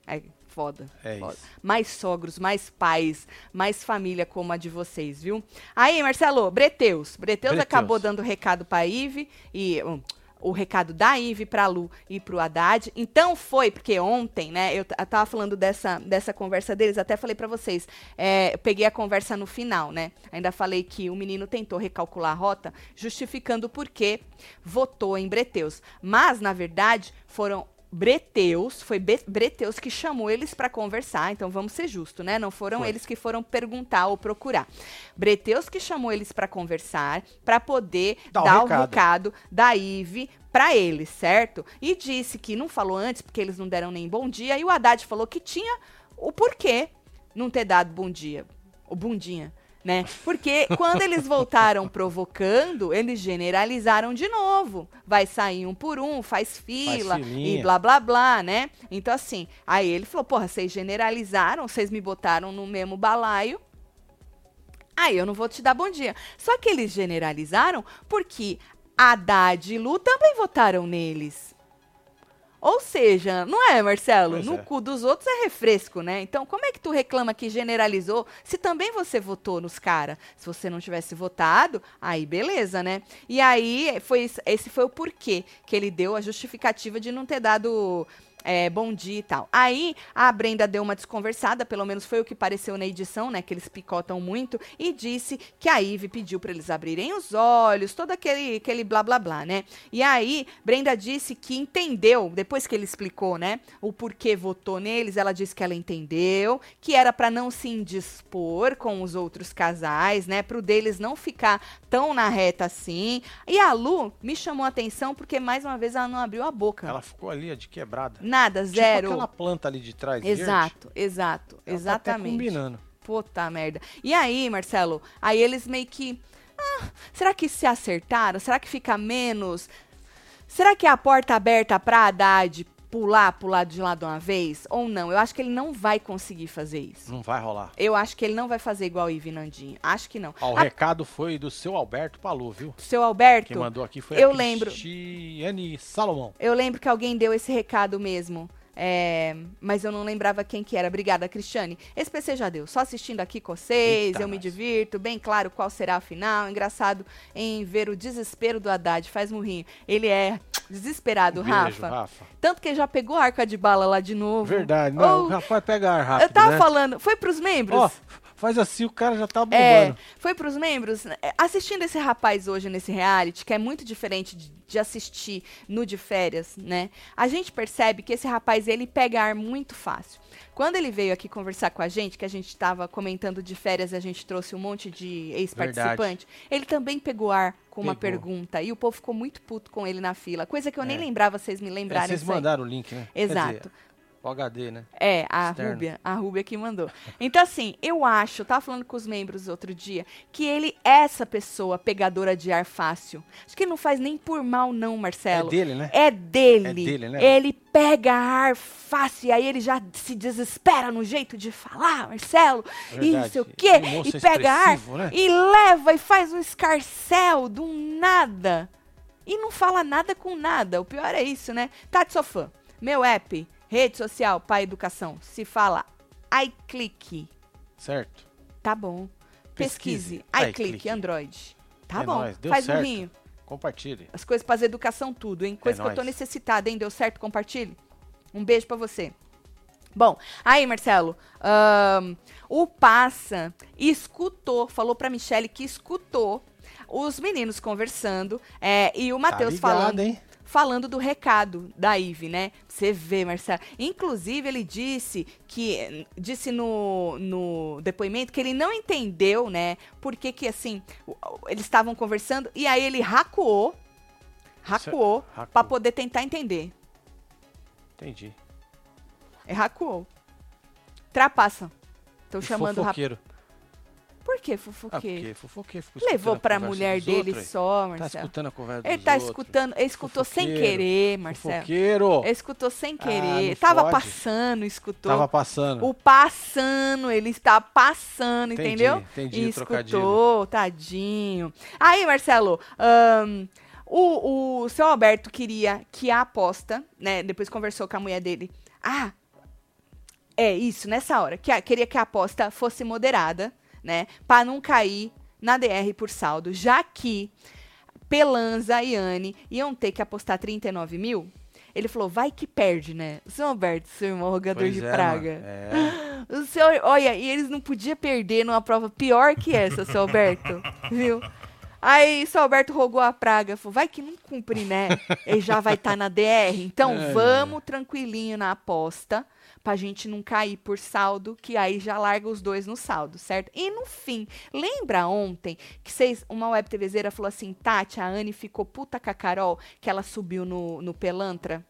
É foda. É foda. isso. Mais sogros, mais pais, mais família como a de vocês, viu? Aí, Marcelo, Breteus. Breteus, Breteus. acabou dando recado pra Ive e. hum, o recado da Ive pra Lu e pro Haddad. Então foi, porque ontem, né, eu, eu tava falando dessa, dessa conversa deles, até falei pra vocês. é, eu peguei a conversa no final, né? Ainda falei que o menino tentou recalcular a rota, justificando por que votou em Breteus. Mas, na verdade, foram Breteus, foi Be- Breteus que chamou eles para conversar, então vamos ser justos, né? Não foram Foi. eles que foram perguntar ou procurar. Breteus que chamou eles para conversar, para poder Dá o dar o recado. recado da Ive para eles, certo? E disse que não falou antes porque eles não deram nem bom dia, e o Haddad falou que tinha o porquê não ter dado bom dia, o bundinha. Né? Porque quando eles voltaram provocando, eles generalizaram de novo. Vai sair um por um, faz fila filinha. e blá blá blá, né? Então, assim, aí ele falou: porra, vocês generalizaram, vocês me botaram no mesmo balaio. Aí eu não vou te dar bom dia. Só que eles generalizaram porque Haddad e Lu também votaram neles. Ou seja, não é, Marcelo? Pois no é. cu dos outros é refresco, né? Então, como é que tu reclama que generalizou se também você votou nos caras? Se você não tivesse votado, aí beleza, né? E aí, foi, esse foi o porquê que ele deu a justificativa de não ter dado é, bom dia e tal. Aí, a Brenda deu uma desconversada, pelo menos foi o que pareceu na edição, né? Que eles picotam muito, e disse que a Ive pediu para eles abrirem os olhos, todo aquele, aquele blá blá blá, né? E aí, Brenda disse que entendeu, depois que ele explicou, né, o porquê votou neles, ela disse que ela entendeu, que era para não se indispor com os outros casais, né, pro deles não ficar tão na reta assim. E a Lu me chamou a atenção porque mais uma vez ela não abriu a boca. Ela ficou ali, de quebrada. Nada, Tipo zero. aquela planta ali de trás, verde. Exato, exato, Ela tá exatamente. combinando. Puta merda. E aí, Marcelo, aí eles meio que. ah, será que se acertaram? Será que fica menos? Será que é a porta aberta pra Haddad pular lado de lá de uma vez? Ou não? Eu acho que ele não vai conseguir fazer isso. Não vai rolar. Eu acho que ele não vai fazer igual o Ivi Nandinho. Acho que não. Ó, o A- recado foi do seu Alberto Palu, viu? seu Alberto, Quem mandou aqui foi eu a lembro. Cristiane Salomão. eu lembro que alguém deu esse recado mesmo. É, mas eu não lembrava quem que era. Obrigada, Cristiane. Esse PC já deu. Só assistindo aqui com vocês, Eita, eu me divirto. Bem claro qual será a final. Engraçado em ver o desespero do Haddad. Faz murrinho. Ele é desesperado, Um Beijo, Rafa. Rafa. Tanto que ele já pegou a arca de bala lá de novo. Verdade. Não, Ou- o rapaz pega ar rápido, eu tava né? falando. Foi pros membros? Ó, faz assim, o cara já tá bombando. É, foi pros membros. É, Assistindo esse rapaz hoje nesse reality, que é muito diferente de, de assistir no de férias, né? A gente percebe que esse rapaz, ele pega ar muito fácil. Quando ele veio aqui conversar com a gente, que a gente tava comentando de férias e a gente trouxe um monte de ex-participante, ele também pegou ar com uma Pegou. pergunta. E o povo ficou muito puto com ele na fila. Coisa que eu nem É. lembrava vocês me É, lembrarem. vocês isso aí. mandaram o link, né? Exato. O HD, né? É, a Externo. Rúbia, a Rúbia que mandou. Então, assim, eu acho, eu tava falando com os membros outro dia, que ele é essa pessoa pegadora de ar fácil. Acho que ele não faz nem por mal, não, Marcelo. É dele, né? É dele. É dele, né? Ele pega ar fácil, e aí ele já se desespera no jeito de falar, Marcelo. E não Verdade. sei o quê. Um E pega ar né? e leva e faz um escarcel do nada. E não fala nada com nada. O pior é isso, né? Tati Sofã, meu app, rede social, pai educação, se fala iClick, Certo. tá bom. Pesquise, Pesquise, iClick. Android. Tá É bom, nóis, deu faz certo. burrinho. Compartilhe. As coisas para educação tudo, hein? Coisa que eu tô nóis. necessitada, hein? Deu certo? Compartilhe. Um beijo pra você. Bom, aí, Marcelo, ahn, o Passa escutou, falou pra Michelle que escutou os meninos conversando é, e o Matheus tá ligado, falando hein? Falando do recado da Ive, né? Você vê, Marcelo. Inclusive, ele disse que disse no, no depoimento que ele não entendeu, né? Por que assim, eles estavam conversando e aí ele racuou Racuou Racuou. pra poder tentar entender. Entendi. É racuou. Trapaça. Tô E chamando rap... Por que Ah, fofoqueiro? porque fofoqueiro. Levou a pra conversa mulher dele outros, só, Tá Marcelo. escutando a conversa ele tá outros. escutando, ele escutou sem querer, Marcelo. Fofoqueiro. Ele escutou sem Ah, querer. não Tava passando, escutou. Tava passando. O passando, ele está passando, Entendi, entendeu? entendi E o trocadilho. escutou, tadinho. Aí, Marcelo, ahn, o, o seu Alberto queria que a aposta, né? Depois conversou com a mulher dele. Ah, é isso, nessa hora. Que a- queria que a aposta fosse moderada, né? Pra não cair na DR por saldo, já que Pelanza e Anne iam ter que apostar 39 mil. Ele falou, vai que perde, né? O seu Alberto, seu irmão rogador Pois de é, praga. É. O senhor, olha, e eles não podiam perder numa prova pior que essa, seu Alberto, viu? Aí, seu Alberto rogou a praga, falou, vai que não cumpre, né? Ele já vai estar na DR. Então, É. vamos tranquilinho na aposta, pra gente não cair por saldo, que aí já larga os dois no saldo, certo? E no fim, lembra ontem que vocês, uma web TVzeira falou assim, Tati, a Anne ficou puta com a Carol, que ela subiu no, no Pelantra?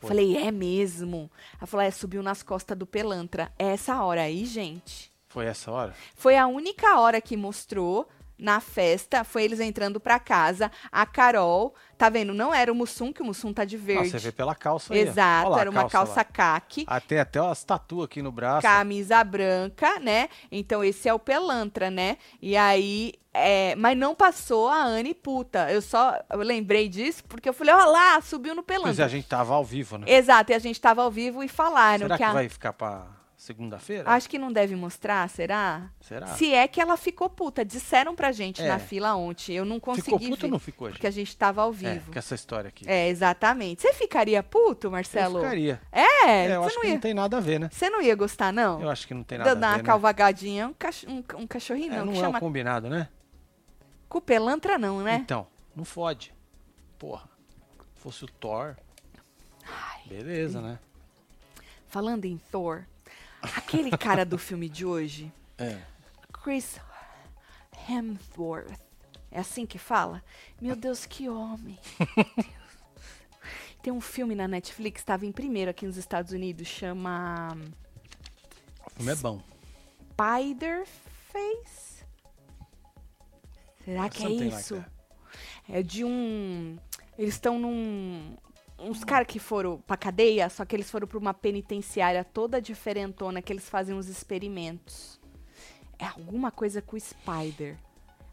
Foi. Falei, é mesmo. Ela falou, é, subiu nas costas do Pelantra. É essa hora aí, gente. Foi essa hora? Foi a única hora que mostrou na festa, foi eles entrando pra casa. A Carol, tá vendo? Não era o Mussum, que o Mussum tá de Ah, verde. você vê pela calça aí. Exato, lá era uma calça lá. caque. Ah, tem até umas tatu aqui no braço. Camisa branca, né? Então esse é o Pelantra, né? E aí, é, mas não passou a Anne puta. Eu só eu lembrei disso porque eu falei, ó lá, subiu no Pois é, Pelantra. a gente tava ao vivo, né? Exato, e a gente tava ao vivo e falaram Será que, que a... vai ficar pra segunda-feira? Acho que não deve mostrar, será? Será? Se é que ela ficou puta. Disseram pra gente É. na fila ontem. Eu não consegui ficou ver, ou não ficou, gente? porque a gente tava ao É, vivo. com essa história aqui. É, exatamente. Você ficaria puto, Eu Marcelo? ficaria. É, É, eu acho não que ia. não tem nada a ver, né? Você não ia gostar, não? Eu acho que não tem nada Dar a uma ver, né? calvagadinha, um, cach- um, um cachorrinho, É, não, não que é chama o combinado, né? com pelantra, não, né? Então, não fode. Porra. Fosse o Thor. Beleza, né? Falando em Thor, aquele cara do filme de hoje, É. Chris Hemsworth. É assim que fala? Meu Deus, que homem. Tem um filme na Netflix, estava em primeiro aqui nos Estados Unidos, chama O filme é bom. Spider Face. Será que é Something like isso? that. É de um. Eles estão num. Uns caras que foram pra cadeia, só que eles foram pra uma penitenciária toda diferentona que eles fazem uns experimentos. É alguma coisa com o Spider.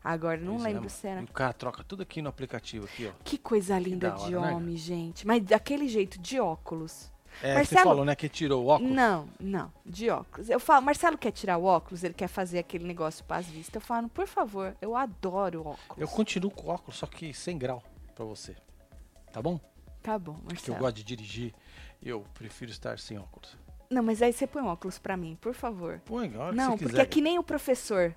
Agora, não Pois é, lembro mano. se era. O cara troca tudo aqui no aplicativo, aqui, ó. Que coisa linda da de hora, né, homem, gente. Mas daquele jeito, de óculos. É, Marcelo- você falou, né, que tirou o óculos. Não, não, de óculos. Eu falo, Marcelo quer tirar o óculos, ele quer fazer aquele negócio para as vistas. Eu falo, por favor, eu adoro óculos. Eu continuo com o óculos, só que sem grau pra você. Tá bom? Tá bom, Porque eu Marcelo. gosto de dirigir, eu prefiro estar sem óculos. Não, mas aí você põe óculos pra mim, por favor. Põe, a hora Não, porque quiser. é que nem o professor.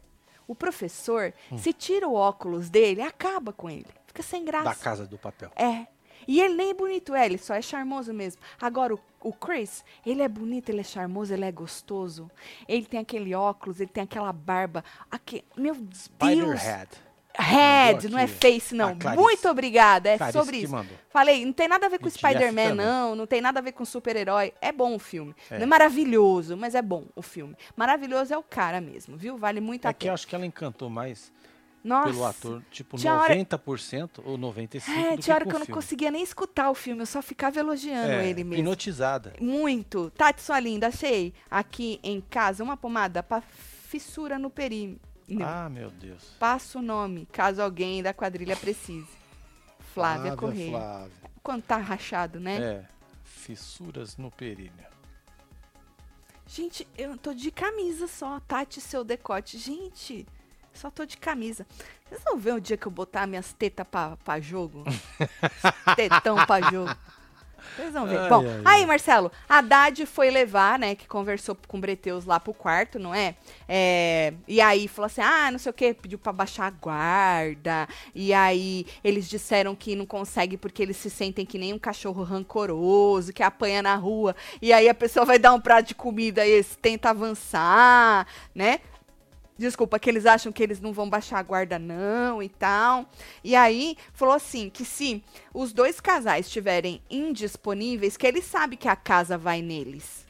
O professor, Hum. se tira o óculos dele, acaba com ele. Fica sem graça. Da casa do papel. É. E ele nem é bonito, é, ele só é charmoso mesmo. Agora, o, o Chris, ele é bonito, ele é charmoso, ele é gostoso. Ele tem aquele óculos, ele tem aquela barba. Aque, meu Deus! Spiderhead. Head, Mandou não é face, não. Muito obrigada, é Clarice sobre isso. mandou. Falei, não tem nada a ver com Spider-Man, não. Não tem nada a ver com super-herói. É bom o filme. É. Não é maravilhoso, mas é bom o filme. Maravilhoso é o cara mesmo, viu? Vale muito a É que eu pena. acho que ela encantou mais Nossa. pelo ator, tipo tinha hora- 90% ou 95% É, tinha hora que eu não filme. conseguia nem escutar o filme, eu só ficava elogiando é, ele mesmo. Hipnotizada. Muito. Tati, sua linda, achei aqui em casa uma pomada pra fissura no perímetro. Ah, meu Deus. Passa o nome, caso alguém da quadrilha precise. Flávia, Correia. Flávia. Quando tá rachado, né? É, fissuras no períneo. Gente, eu tô de camisa só. Tati, seu decote. Gente, só tô de camisa. Vocês vão ver o dia que eu botar minhas tetas pra, pra jogo? Tetão pra jogo. Vocês vão ver. Ai, Bom, ai, aí. Marcelo, a Haddad foi levar, né, que conversou com o Breteus lá pro quarto, não é? É, E aí falou assim, ah, não sei o que, pediu pra baixar a guarda. E aí eles disseram que não consegue porque eles se sentem que nem um cachorro rancoroso, que apanha na rua. E aí a pessoa vai dar um prato de comida e eles tentam avançar, né? Desculpa, que eles acham que eles não vão baixar a guarda, não, e tal. E aí, falou assim: que se os dois casais estiverem indisponíveis, que ele sabe que a casa vai neles.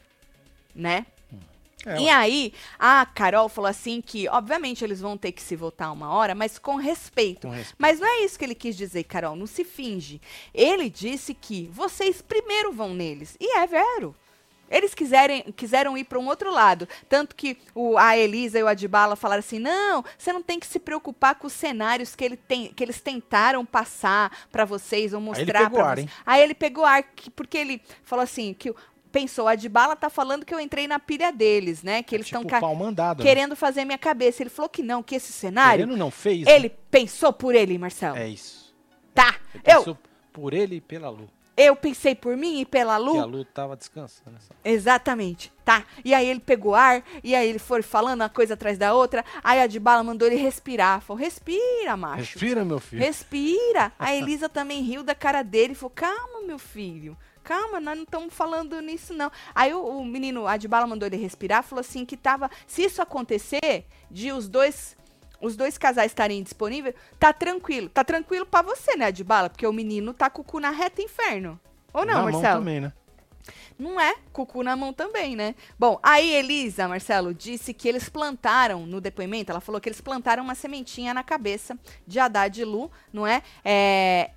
Né? É, E aí, a Carol falou assim que, obviamente, eles vão ter que se votar uma hora, mas com respeito. Com respeito. Mas não é isso que ele quis dizer, Carol, não se finge. Ele disse que vocês primeiro vão neles. E é vero. Eles quiserem, quiseram ir para um outro lado. Tanto que o, a Elisa e o Adbala falaram assim: não, você não tem que se preocupar com os cenários que, ele tem, que eles tentaram passar para vocês ou ele mostrar para ar, vocês. hein? Aí ele pegou ar, que- porque ele falou assim: que o- pensou, a Adbala tá falando que eu entrei na pilha deles, né? Que eles tipo estão mandado. né? querendo fazer minha cabeça. Ele falou que não, que esse cenário, Querendo não fez. né? ele pensou por ele, Marcelo. É isso. Tá. Ele Eu, pensou por ele e pela Lu. Eu pensei por mim e pela Que a Lu. Lu tava descansando. Nessa... Exatamente, tá? E aí ele pegou ar, e aí ele foi falando uma coisa atrás da outra. Aí a Adbala mandou ele respirar. Falou, respira, macho. Respira, meu filho. Respira. A Elisa também riu da cara dele e falou: Calma, meu filho. Calma, nós não estamos falando nisso, não. Aí o, o menino, a Adbala mandou ele respirar, falou assim que tava. Se isso acontecer, de os dois. Os dois casais estarem disponíveis, tá tranquilo. Tá tranquilo pra você, né, Adbala? Porque o menino tá com o cu na reta inferno. Ou não, Na mão Marcelo? também, né? Não é, cucu na mão também, né? Bom, aí Elisa, Marcelo, disse que eles plantaram no depoimento, ela falou que eles plantaram uma sementinha na cabeça de Haddad e Lu, não é? É,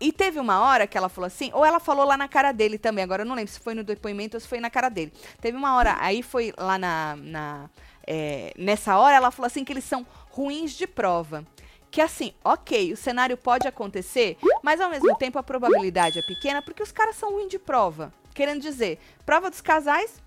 E teve uma hora que ela falou assim, ou ela falou lá na cara dele também, agora eu não lembro se foi no depoimento ou se foi na cara dele. Teve uma hora, aí foi lá na. na é, nessa hora, ela falou assim que eles são ruins de prova. Que assim, ok, o cenário pode acontecer, mas ao mesmo tempo a probabilidade é pequena porque os caras são ruins de prova. Querendo dizer, prova dos casais.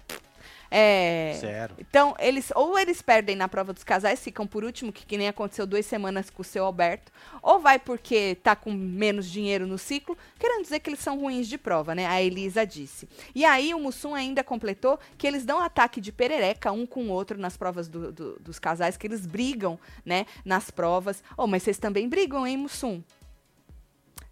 É, Zero. então, eles ou eles perdem na prova dos casais, ficam por último, que, que nem aconteceu duas semanas com o seu Alberto, ou vai porque tá com menos dinheiro no ciclo, querendo dizer que eles são ruins de prova, né? A Elisa disse. E aí o Mussum ainda completou que eles dão ataque de perereca um com o outro nas provas do- do- dos casais, que eles brigam, né? Nas provas. Oh, mas vocês também brigam, hein, Mussum?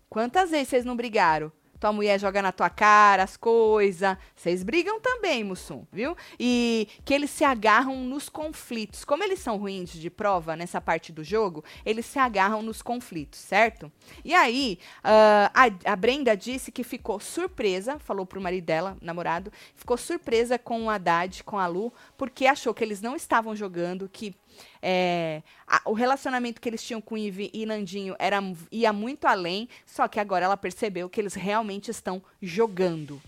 Quantas vezes vocês não brigaram? Tua mulher joga na tua cara as coisas. Vocês brigam também, Mussum, viu? E que eles se agarram nos conflitos. Como eles são ruins de prova nessa parte do jogo, eles se agarram nos conflitos, certo? E aí, ah, a, a Brenda disse que ficou surpresa, falou pro marido dela, namorado, ficou surpresa com o Haddad, com a Lu, porque achou que eles não estavam jogando, que é, a- o relacionamento que eles tinham com Ive e Nandinho era, ia muito além, só que agora ela percebeu que eles realmente estão jogando.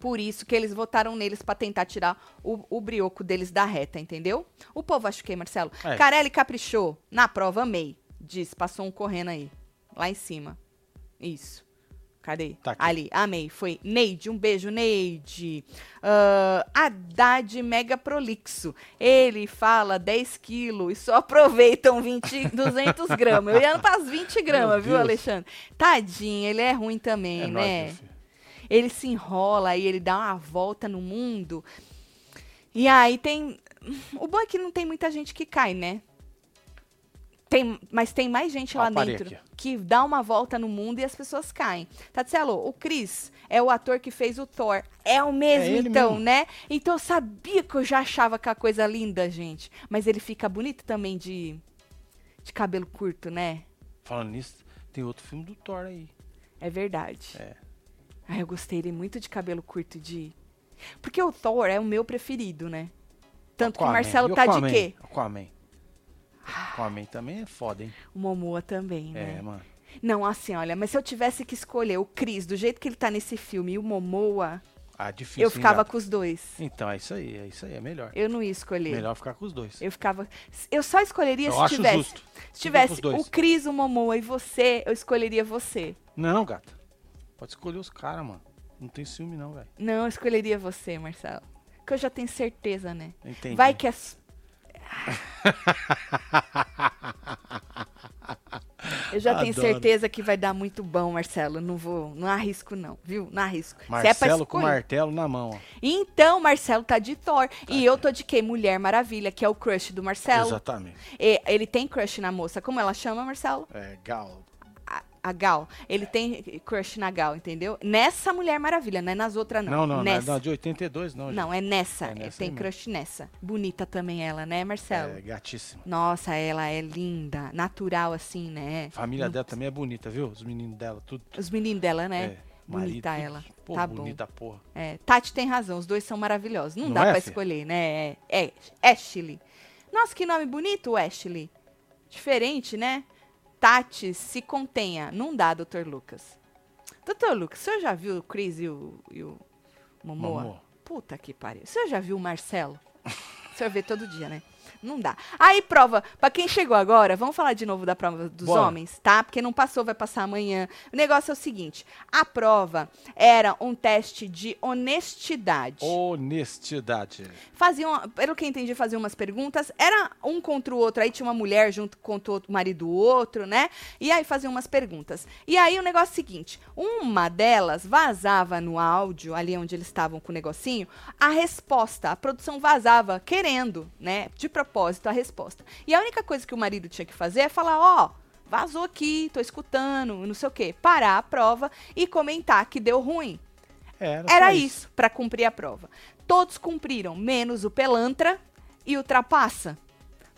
Por isso que eles votaram neles pra tentar tirar o, o brioco deles da reta, entendeu? O povo acha o quê, Marcelo? É. Carelli caprichou. Na prova, amei. Diz, passou um correndo aí. Lá em cima. Isso. Cadê? Tá. Ali, amei. Foi Neide, um beijo, Neide. Ah, Haddad Mega Prolixo. Ele fala 10 quilos e só aproveitam 20, 200 gramas. Eu ia para as 20 gramas, viu. Alexandre? Tadinho, ele é ruim também, É nóis, né? filho. ele se enrola e ele dá uma volta no mundo. E aí tem. O bom é que não tem muita gente que cai, né? Tem, mas tem mais gente lá dentro aqui, que dá uma volta no mundo e as pessoas caem. Tatselo, o Chris é o ator que fez o Thor. É o mesmo, É então, mesmo. né? Então eu sabia que eu já achava aquela coisa linda, gente. Mas ele fica bonito também de, de cabelo curto, né? Falando nisso, tem outro filme do Thor aí. É verdade. É. Ai, eu gostei ele muito de cabelo curto de. Porque o Thor é o meu preferido, né? Tanto que o Aquaman. Marcelo tá de Aquaman? quê? Aquaman. Aquaman também é foda, hein? O Momoa também, É, né? mano. Não, assim, olha, mas se eu tivesse que escolher o Chris do jeito que ele tá nesse filme e o Momoa, Ah, difícil. eu ficava com os dois. Então, é isso aí, é isso aí, é melhor. Eu não ia escolher. Melhor ficar com os dois. Eu ficava. Eu só escolheria Eu se acho tivesse. justo. Se tivesse pros dois. o Cris, o Momoa e você, eu escolheria você. Não, gata. Pode escolher os caras, mano. Não tem ciúme, não, velho. Não, eu escolheria você, Marcelo. Porque eu já tenho certeza, né? Entendi. Vai que as. Eu já tenho Adoro. certeza que vai dar muito bom, Marcelo. Não vou, não arrisco não, viu? Não arrisco. É Marcelo com escolher. martelo na mão, ó. Então, Marcelo tá de Thor. E eu tô de quê? Mulher Maravilha, que é o crush do Marcelo. Exatamente. E ele tem crush na moça. Como ela chama, Marcelo? É, Gal. A Gal. Ele tem crush na Gal, entendeu? Nessa Mulher Maravilha, não é nas outras, não. Não, não, é nessa. não, de 82 não. Não, é nessa. É nessa tem mesmo. crush nessa. Bonita também ela, né, Marcelo? É gatíssima. Nossa, ela é linda. Natural, assim, né? A família dela também é bonita, viu? Os meninos dela, tudo. Os meninos dela, né? É, Bonita marido, ela. Pô, tá bom. bonita porra. É, Tati tem razão, os dois são maravilhosos. Não, Não dá é, pra fi? escolher, né? É, é Ashley. Nossa, que nome bonito, Ashley. Diferente, né? Tati, se contenha. Não dá, doutor Lucas. Doutor Lucas, o senhor já viu o Chris e o, e o Momoa? Momoa. Puta que pariu. O senhor já viu o Marcelo? O senhor vê todo dia, né? Não dá. Aí, prova, pra quem chegou agora, vamos falar de novo da prova dos Bora. homens, tá? Porque não passou, vai passar amanhã. O negócio é o seguinte: a prova era um teste de honestidade. Honestidade. Faziam, pelo que eu entendi, faziam umas perguntas. Era um contra o outro, aí tinha uma mulher junto contra o marido do outro, né? E aí faziam umas perguntas. E aí o negócio é o seguinte: uma delas vazava no áudio, ali onde eles estavam com o negocinho, a resposta. A produção vazava, querendo, né? De propósito, a resposta. E a única coisa que o marido tinha que fazer é falar: ó. Vazou aqui, tô escutando, não sei o quê. Parar a prova e comentar que deu ruim. Era, Era isso, pra cumprir a prova. Todos cumpriram, menos o Pelantra e o Trapaça.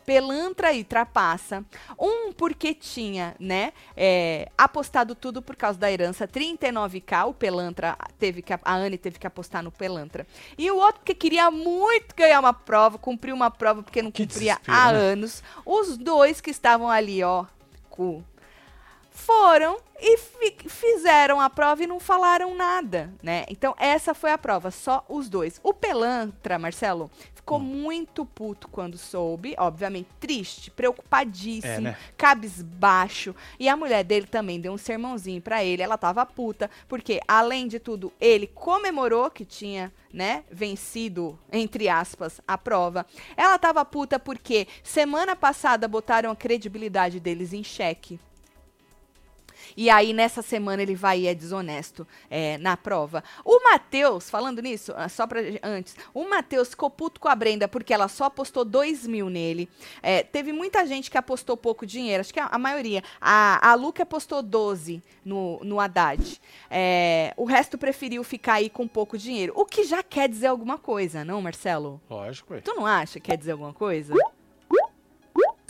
Pelantra e Trapaça. Um porque tinha, né, é, apostado tudo por causa da herança, 39k, o Pelantra teve que, a Anne teve que apostar no Pelantra. E o outro porque queria muito ganhar uma prova, cumprir uma prova porque não Que cumpria há né? anos. Os dois que estavam ali, ó, com foram e fi- fizeram a prova e não falaram nada, né? Então essa foi a prova, só os dois. O Pelantra, Marcelo, ficou muito puto quando soube, obviamente triste, preocupadíssimo, É, né? cabisbaixo. E a mulher dele também deu um sermãozinho pra ele, ela tava puta, porque além de tudo, ele comemorou que tinha, né, vencido, entre aspas, a prova. Ela tava puta porque semana passada botaram a credibilidade deles em xeque. E aí, nessa semana, ele vai e é desonesto é, na prova. O Matheus, falando nisso, ah, só pra antes, o Matheus ficou puto com a Brenda porque ela só apostou 2 mil nele. É, teve muita gente que apostou pouco dinheiro, acho que a, a maioria. A, a Luca apostou 12 no, no Haddad. É, o resto preferiu ficar aí com pouco dinheiro. O que já quer dizer alguma coisa, não, Marcelo? Lógico, ué. Tu não acha que quer dizer alguma coisa?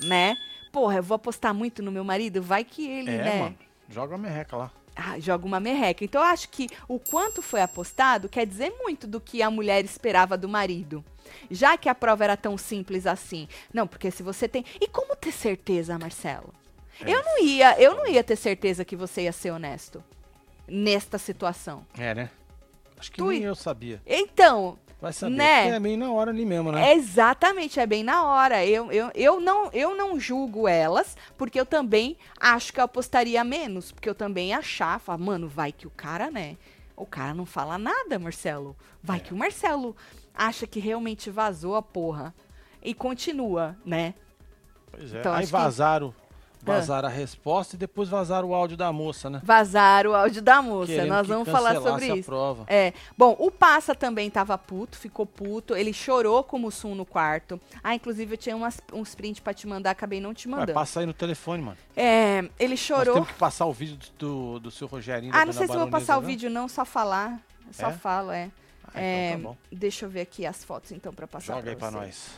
Né? Porra, eu vou apostar muito no meu marido, vai que ele, É, né? mano. Joga a merreca lá. Ah, joga uma merreca. Então eu acho que o quanto foi apostado quer dizer muito do que a mulher esperava do marido. Já que a prova era tão simples assim. Não, porque se você tem. E como ter certeza, Marcelo? É. Eu não ia, eu não ia ter certeza que você ia ser honesto nesta situação. É, né? Acho que Tu nem eu sabia. Então, Vai saber. Né? É meio na hora ali mesmo, né? É exatamente, é bem na hora. Eu, eu, eu, não, eu não julgo elas, porque eu também acho que eu apostaria menos. Porque eu também achar, falar, mano, vai que o cara, né? O cara não fala nada, Marcelo. Vai É. que o Marcelo acha que realmente vazou a porra. E continua, né? Pois é. Então, Aí acho que-. Vazaram, vazaram a resposta e depois vazaram o áudio da moça, né? Vazar o áudio da moça. Querendo Nós vamos falar sobre a isso. prova. É. Bom, o Passa também tava puto, ficou puto. Ele chorou com o Mussum no quarto. Ah, inclusive eu tinha umas, uns prints pra te mandar, acabei não te Vai mandando. passa aí no telefone, mano. É, ele Nós chorou. temos que passar o vídeo do, do, do seu Rogerinho. Ah, não sei se eu vou passar o né? vídeo, não, só falar. Só É? falo, é. Ah, É, então tá bom. Deixa eu ver aqui as fotos, então, pra passar Joga aí pra nós.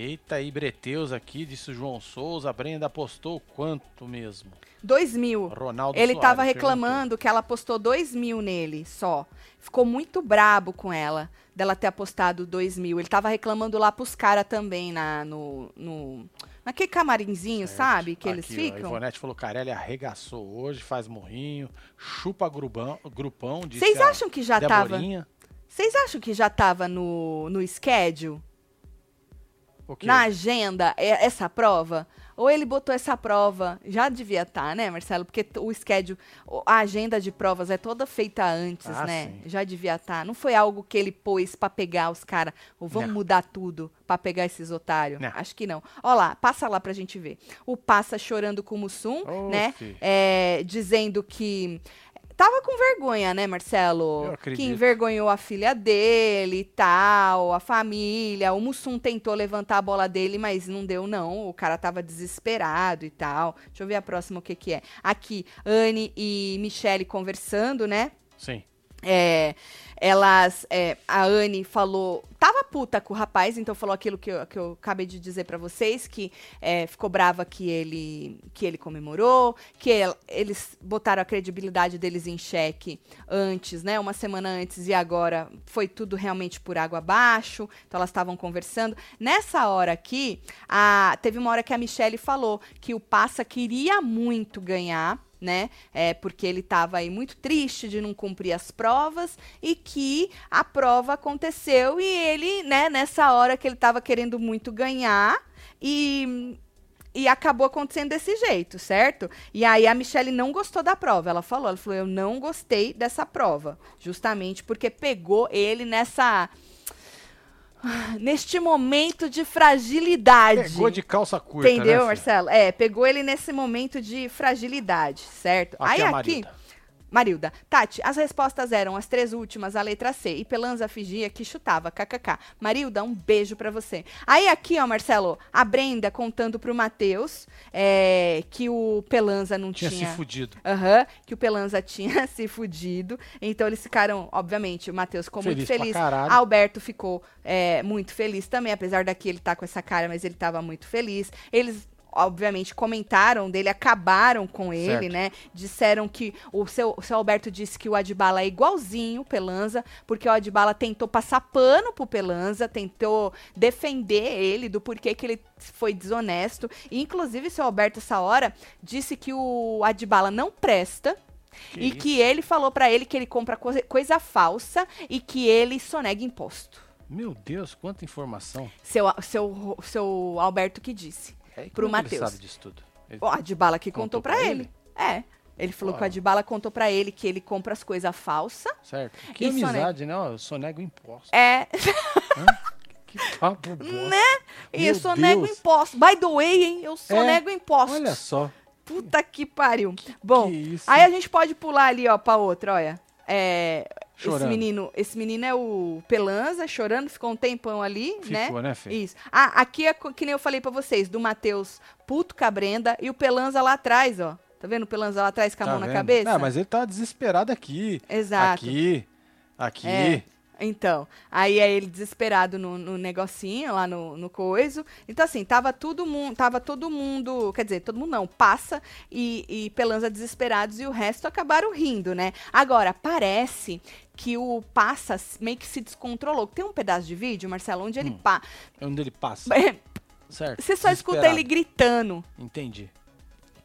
Eita, aí, Breteus aqui, disse o João Souza. A Brenda apostou quanto mesmo? Dois mil. Ronaldo Ele Soares tava perguntou. reclamando que ela postou dois mil nele só. Ficou muito brabo com ela, dela ter apostado dois mil. Ele tava reclamando lá pros caras também, na, no, no... Naquele camarinzinho, Certo. sabe? Que eles Aqui, ó, ficam. A Ivonete falou, Carelli arregaçou hoje, faz morrinho, chupa grupão, grupão Vocês acham que já tava... Deborinha. Vocês acham que já tava no, no schedule? Na agenda é- essa prova? Ou ele botou essa prova, já devia estar, né, Marcelo? Porque o schedule, a agenda de provas é toda feita antes, Ah, né? sim. Já devia estar. Não foi algo que ele pôs pra pegar os caras, ou vamos Não. mudar tudo pra pegar esses otários. Não. Acho que não. Ó lá, passa lá pra gente ver. O Passa chorando com o Mussum, Ô, né? É, dizendo que tava com vergonha, né, Marcelo? Eu Que envergonhou a filha dele e tal, a família. O Mussum tentou levantar a bola dele, mas não deu, não. O cara tava desesperado e tal. Deixa eu ver a próxima o que que é. Aqui, Anne e Michele conversando, né? Sim. É, elas, é, a Anne falou, tava puta com o rapaz, então falou aquilo que eu, que eu acabei de dizer pra vocês, que é, ficou brava que ele, que ele comemorou, que el- eles botaram a credibilidade deles em xeque antes, né, uma semana antes e agora foi tudo realmente por água abaixo, então elas estavam conversando. Nessa hora aqui, a, teve uma hora que a Michelle falou que o Passa queria muito ganhar, né? É, porque ele estava aí muito triste de não cumprir as provas e que a prova aconteceu e ele, né, nessa hora que ele estava querendo muito ganhar e e acabou acontecendo desse jeito, certo? E aí a Michelle não gostou da prova. Ela falou, ela falou, eu não gostei dessa prova, justamente porque pegou ele nessa neste momento de fragilidade. Pegou de calça curta, Entendeu, né? Marcelo? É, pegou ele nesse momento de fragilidade, certo? Aqui Aí é aqui, Marilda. Marilda, Tati, as respostas eram as três últimas, a letra C. E Pelanza fingia que chutava, kkk. Marilda, um beijo pra você. Aí aqui, ó, Marcelo, a Brenda contando pro Matheus é, que o Pelanza não Tinha tinha... se fudido. Aham, que o Pelanza tinha se fudido. Então eles ficaram, obviamente, o Matheus ficou muito Feliz pra feliz. Alberto ficou é, muito feliz também, apesar daqui ele tá com essa cara, mas ele tava muito feliz. Eles. Obviamente, comentaram dele, acabaram com ele, Certo. né? Disseram que o seu, o seu Alberto disse que o Adbala é igualzinho Pelanza, porque o Adbala tentou passar pano pro Pelanza, tentou defender ele do porquê que ele foi desonesto. E, inclusive, seu Alberto, essa hora, disse que o Adbala não presta, Que e isso? que ele falou pra ele que ele compra coisa, coisa falsa e que ele sonega imposto. Meu Deus, quanta informação. Seu, seu, seu Alberto que disse. É, Pro que ele Matheus. sabe disso tudo? Ele- O Adbala que Contou contou, pra pra ele. É. Ele falou que o Uau. Adbala contou pra ele que ele compra as coisas falsas. Certo. Que E sonego. amizade, né? Ó, Eu sonego imposto. É. Que papo bosta. Né? E eu sonego Deus. imposto. By the way, hein? Eu sonego imposto. Olha só. Puta que pariu. Bom, que aí a gente pode pular ali, ó, pra outra, olha. É, esse Chorando. menino, esse menino é o Pelanza, chorando, ficou um tempão ali, né? Ficou, né, Fê? Isso. Ah, aqui é que nem eu falei pra vocês, do Matheus puto com a Brenda e o Pelanza lá atrás, ó. Tá vendo o Pelanza lá atrás com a Tá mão na vendo? cabeça? Não, mas ele tá desesperado aqui. Exato. Aqui. Aqui. É. Então, aí é ele desesperado no, no negocinho, lá no, no coiso. Então, assim, tava todo mundo, tava todo mundo, quer dizer, todo mundo não, passa e, e Pelanza desesperados e o resto acabaram rindo, né? Agora, parece que o passa meio que se descontrolou. Tem um pedaço de vídeo, Marcelo, onde ele Hum. pá. É onde ele passa. Certo. Você só escuta ele gritando. Entendi.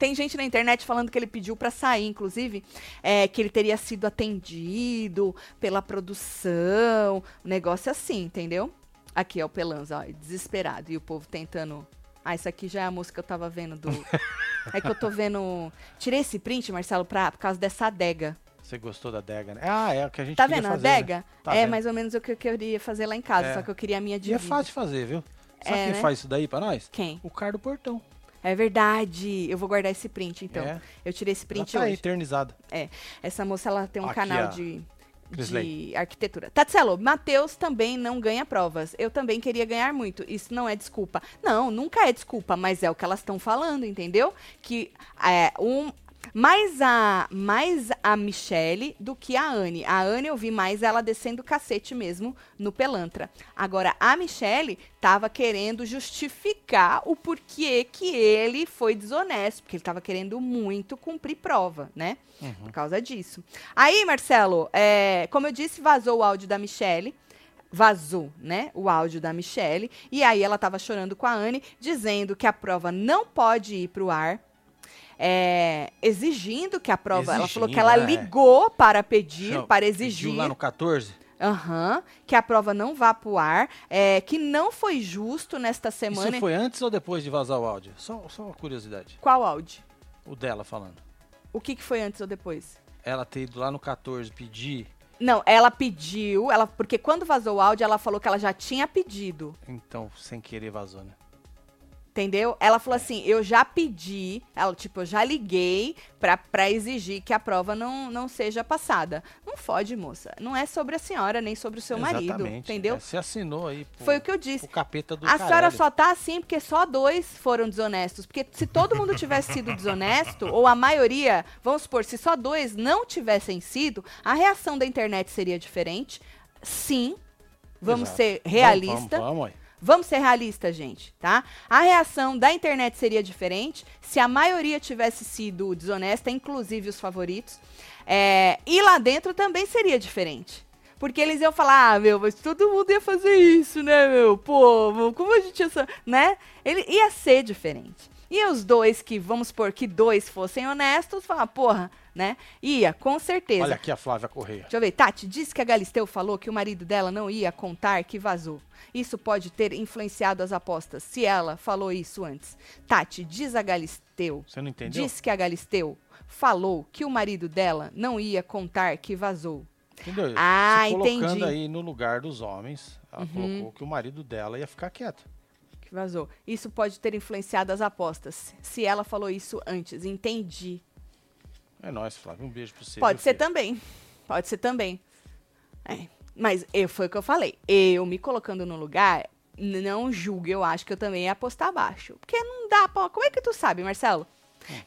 Tem gente na internet falando que ele pediu pra sair, inclusive, é, que ele teria sido atendido pela produção, um negócio assim, entendeu? Aqui é o Pelanza, ó, desesperado, e o povo tentando. Ah, isso aqui já é a música que eu tava vendo do. é que eu tô vendo. Tirei esse print, Marcelo, pra, por causa dessa adega. Você gostou da adega, né? Ah, é o que a gente Tá vendo a fazer, né? adega? Tá é vendo. mais ou menos o que eu queria fazer lá em casa, É. só que eu queria a minha E de é vidro. fácil de fazer, viu? Sabe É, quem né? faz isso daí pra nós? Quem? O cara do portão. É verdade. Eu vou guardar esse print, então. É. Eu tirei esse Ela print tá aí, hoje. eternizada. Essa moça, ela tem um Aqui, canal de, de arquitetura. Tatselo, Matheus também não ganha provas. Eu também queria ganhar muito. Isso não é desculpa. Não, nunca é desculpa, mas é o que elas estão falando, entendeu? Que é um... Mais a, mais a Michelle do que a Anne. A Anne eu vi mais ela descendo o cacete mesmo no Pelantra. Agora, a Michelle tava querendo justificar o porquê que ele foi desonesto, porque ele tava querendo muito cumprir prova, né? Uhum. Por causa disso. Aí, Marcelo, é, como eu disse, vazou o áudio da Michelle. Vazou, né? O áudio da Michelle. E aí ela tava chorando com a Anne, dizendo que a prova não pode ir pro ar. É, exigindo que a prova. ela falou que ela Exigindo, é. ligou para pedir, para Pediu exigir. lá no 14? Aham, que a prova não vá pro ar, é, que não foi justo nesta semana. Isso foi antes ou depois de vazar o áudio? Só, só uma curiosidade. Qual áudio? O dela falando. O que, que foi antes ou depois? Ela ter ido lá no 14 pedir, Não, ela pediu, ela, porque quando vazou o áudio, ela falou que ela já tinha pedido. então sem querer vazou, né? Entendeu? Ela falou assim: eu já pedi, ela, tipo, eu já liguei pra, pra exigir que a prova não, não seja passada. Não fode, moça. Não é sobre a senhora, nem sobre o seu marido. Exatamente. Entendeu? É, Você assinou aí. Foi o que eu disse. O capeta do A senhora caralho. só tá assim porque só dois foram desonestos. Porque se todo mundo tivesse sido desonesto, ou a maioria, vamos supor, se só dois não tivessem sido, a reação da internet seria diferente. Sim. Vamos Exato. ser Vamos, realistas. Vamos, vamos, aí. Vamos ser realistas, gente, tá? A reação da internet seria diferente se a maioria tivesse sido desonesta, inclusive os favoritos. É, e lá dentro também seria diferente. Porque eles iam falar, ah, meu, mas todo mundo ia fazer isso, né, meu? Pô, como a gente ia. sa-" Né? Ele ia ser diferente. E os dois que, vamos supor que dois fossem honestos, falar, porra, né? Ia, com certeza. Olha aqui a Flávia Correia. Deixa eu ver. Tati, disse que a Galisteu falou que o marido dela não ia contar que vazou. Isso pode ter influenciado as apostas, se ela falou isso antes. Tati, diz a Galisteu. Você não entendeu? Disse que a Galisteu falou que o marido dela não ia contar que vazou. Entendeu? Ah, Se colocando entendi. Uhum. aí no lugar dos homens, ela colocou que o marido dela ia ficar quieto. Que vazou. Isso pode ter influenciado as apostas, se ela falou isso antes. Entendi. É nóis, Flávia. Um beijo pra você. Pode ser filho? também. Pode ser também. É. Mas eu, foi o que eu falei. Eu me colocando no lugar, não julgue, eu acho que eu também ia apostar abaixo. Porque não dá pra. Como é que tu sabe, Marcelo?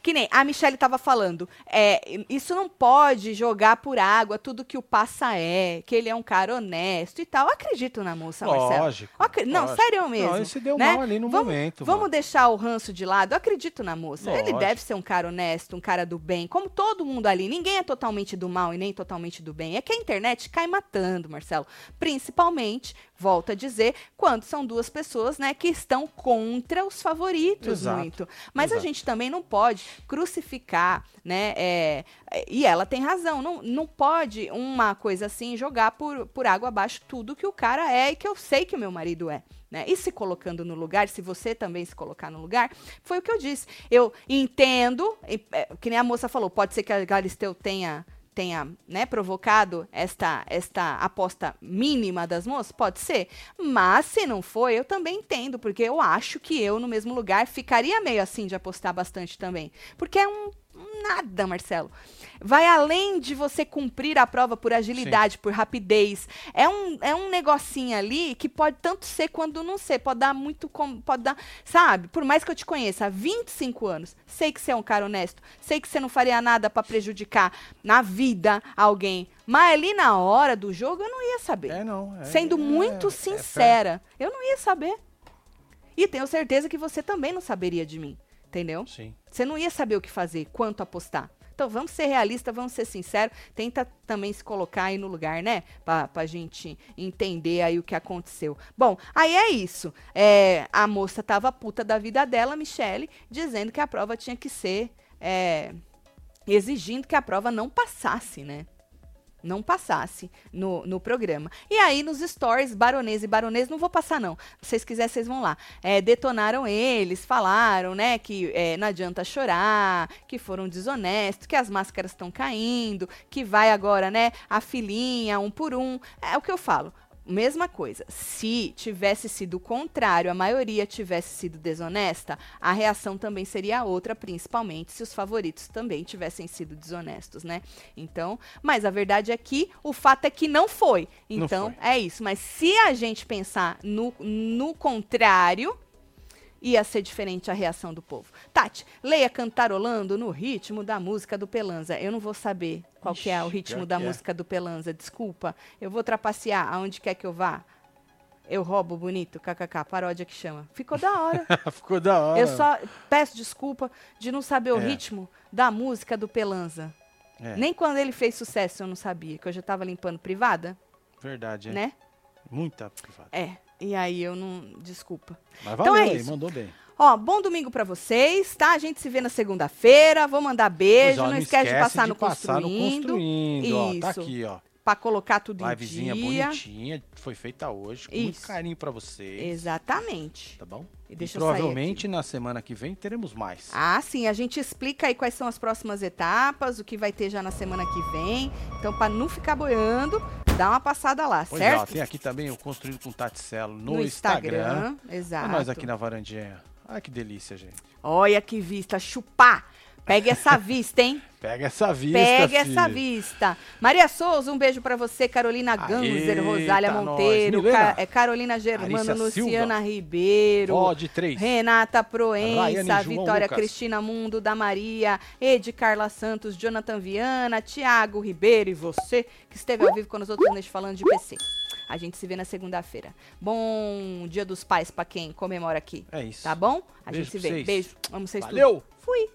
Que nem a Michelle tava falando, é, isso não pode jogar por água tudo que o passa é, que ele é um cara honesto e tal. Eu acredito na moça, Marcelo. Lógico, Não, lógico. sério mesmo. Não, esse deu né? mal ali no vamos, momento, Vamos mano. deixar o ranço de lado. Eu acredito na moça. Ele Lógico. deve ser um cara honesto, um cara do bem, como todo mundo ali. Ninguém é totalmente do mal e nem totalmente do bem. É que a internet cai matando, Marcelo. Principalmente, volto a dizer, quando são duas pessoas, né, que estão contra os favoritos Exato, muito. Mas a exato. gente gente também não pode crucificar, né? é, é, e ela tem razão. Não, não pode uma coisa assim jogar por, por água abaixo tudo que o cara é e que eu sei que o meu marido é. Né? E se colocando no lugar, se você também se colocar no lugar, foi o que eu disse. Eu entendo, é, que nem a moça falou, pode ser que a Galisteu tenha tenha né, provocado esta, esta aposta mínima das moças? Pode ser. Mas se não foi, eu também entendo, porque eu acho que eu, no mesmo lugar, ficaria meio assim de apostar bastante também. Porque é um um nada, Marcelo. Vai além de você cumprir a prova por agilidade, por rapidez. É um, é um negocinho ali que pode tanto ser quanto não ser. Pode dar muito. com- Pode dar. Sabe? Por mais que eu te conheça há 25 anos, sei que você é um cara honesto. Sei que você não faria nada pra prejudicar na vida alguém. Mas ali na hora do jogo eu não ia saber. É, não. é- Sendo é- muito é sincera, eu não ia saber. E tenho certeza que você também não saberia de mim. Entendeu? Sim. Você não ia saber o que fazer, quanto apostar. Então vamos ser realistas, vamos ser sinceros. Tenta também se colocar aí no lugar, né? Pra, pra gente entender aí o que aconteceu. Bom, aí é isso. É, a moça tava puta da vida dela, Michele, dizendo que a prova tinha que ser. é, exigindo que a prova não passasse, né? Não passasse no, no programa. E aí, nos stories, baronês e baronês, não vou passar, não. Se vocês quiserem, vocês vão lá. É, detonaram eles, falaram, né, que é, não adianta chorar, que foram desonestos, que as máscaras estão caindo, que vai agora, né, a filhinha, um por um. É o que eu falo. Mesma coisa. Se tivesse sido o contrário, a maioria tivesse sido desonesta, a reação também seria outra, principalmente se os favoritos também tivessem sido desonestos, né? Então, mas a verdade é que o fato é que não foi. Não Então, foi. é isso. Mas se a gente pensar no, no contrário, ia ser diferente a reação do povo. Tati, leia cantarolando no ritmo da música do Pelanza. Eu não vou saber qual que é o Ixi, ritmo da é. música do Pelanza, desculpa. Eu vou trapacear aonde quer que eu vá. Eu roubo bonito, kkk, paródia que chama. Ficou da hora. Ficou da hora. Eu só peço desculpa de não saber o É. ritmo da música do Pelanza. É, Nem quando ele fez sucesso eu não sabia, que eu já tava limpando privada, Verdade, é. né? Muita privada. É. E aí eu não. Desculpa. Mas Então valeu é aí, isso. mandou bem. Ó, bom domingo pra vocês, tá? A gente se vê na segunda-feira. Vou mandar beijo. Ó, não, esquece, de passar, no, passar no construindo, construindo. Ó, tá Isso. aqui, ó. Pra colocar tudo Livezinha em dia. bonitinha. Foi feita hoje. Com muito Isso. carinho pra vocês. Exatamente. Tá bom? E deixa eu sair provavelmente na semana que vem teremos mais. Ah, sim, a gente explica aí quais são as próximas etapas, o que vai ter já na semana que vem. Então, pra não ficar boiando, dá uma passada lá, Pois é, ó, certo? tem aqui também o Construído com Taticelo no, no Instagram. Instagram. Olha Exato. nós aqui na varandinha. Ai, que delícia, gente. Olha que vista, chupar. Pegue essa vista, hein? Pega essa vista, Pega filho. essa vista. Maria Souza, um beijo pra você. Carolina Ganzer, Eita, Rosália nós. Monteiro. Ca- é, Carolina Germano, Larissa Luciana Ribeiro. Ó, de três. Renata Proença, Rayane Vitória Lucas. Cristina Mundo, da Maria, Ed Carla Santos, Jonathan Viana, Tiago Ribeiro e você que esteve ao vivo com nós outros neste falando de PC. A gente se vê na segunda-feira. Bom Dia dos Pais pra quem comemora aqui. É isso. Tá bom? A Beijo gente se vê. vocês. Beijo. Amo vocês tudo. Valeu! Fui.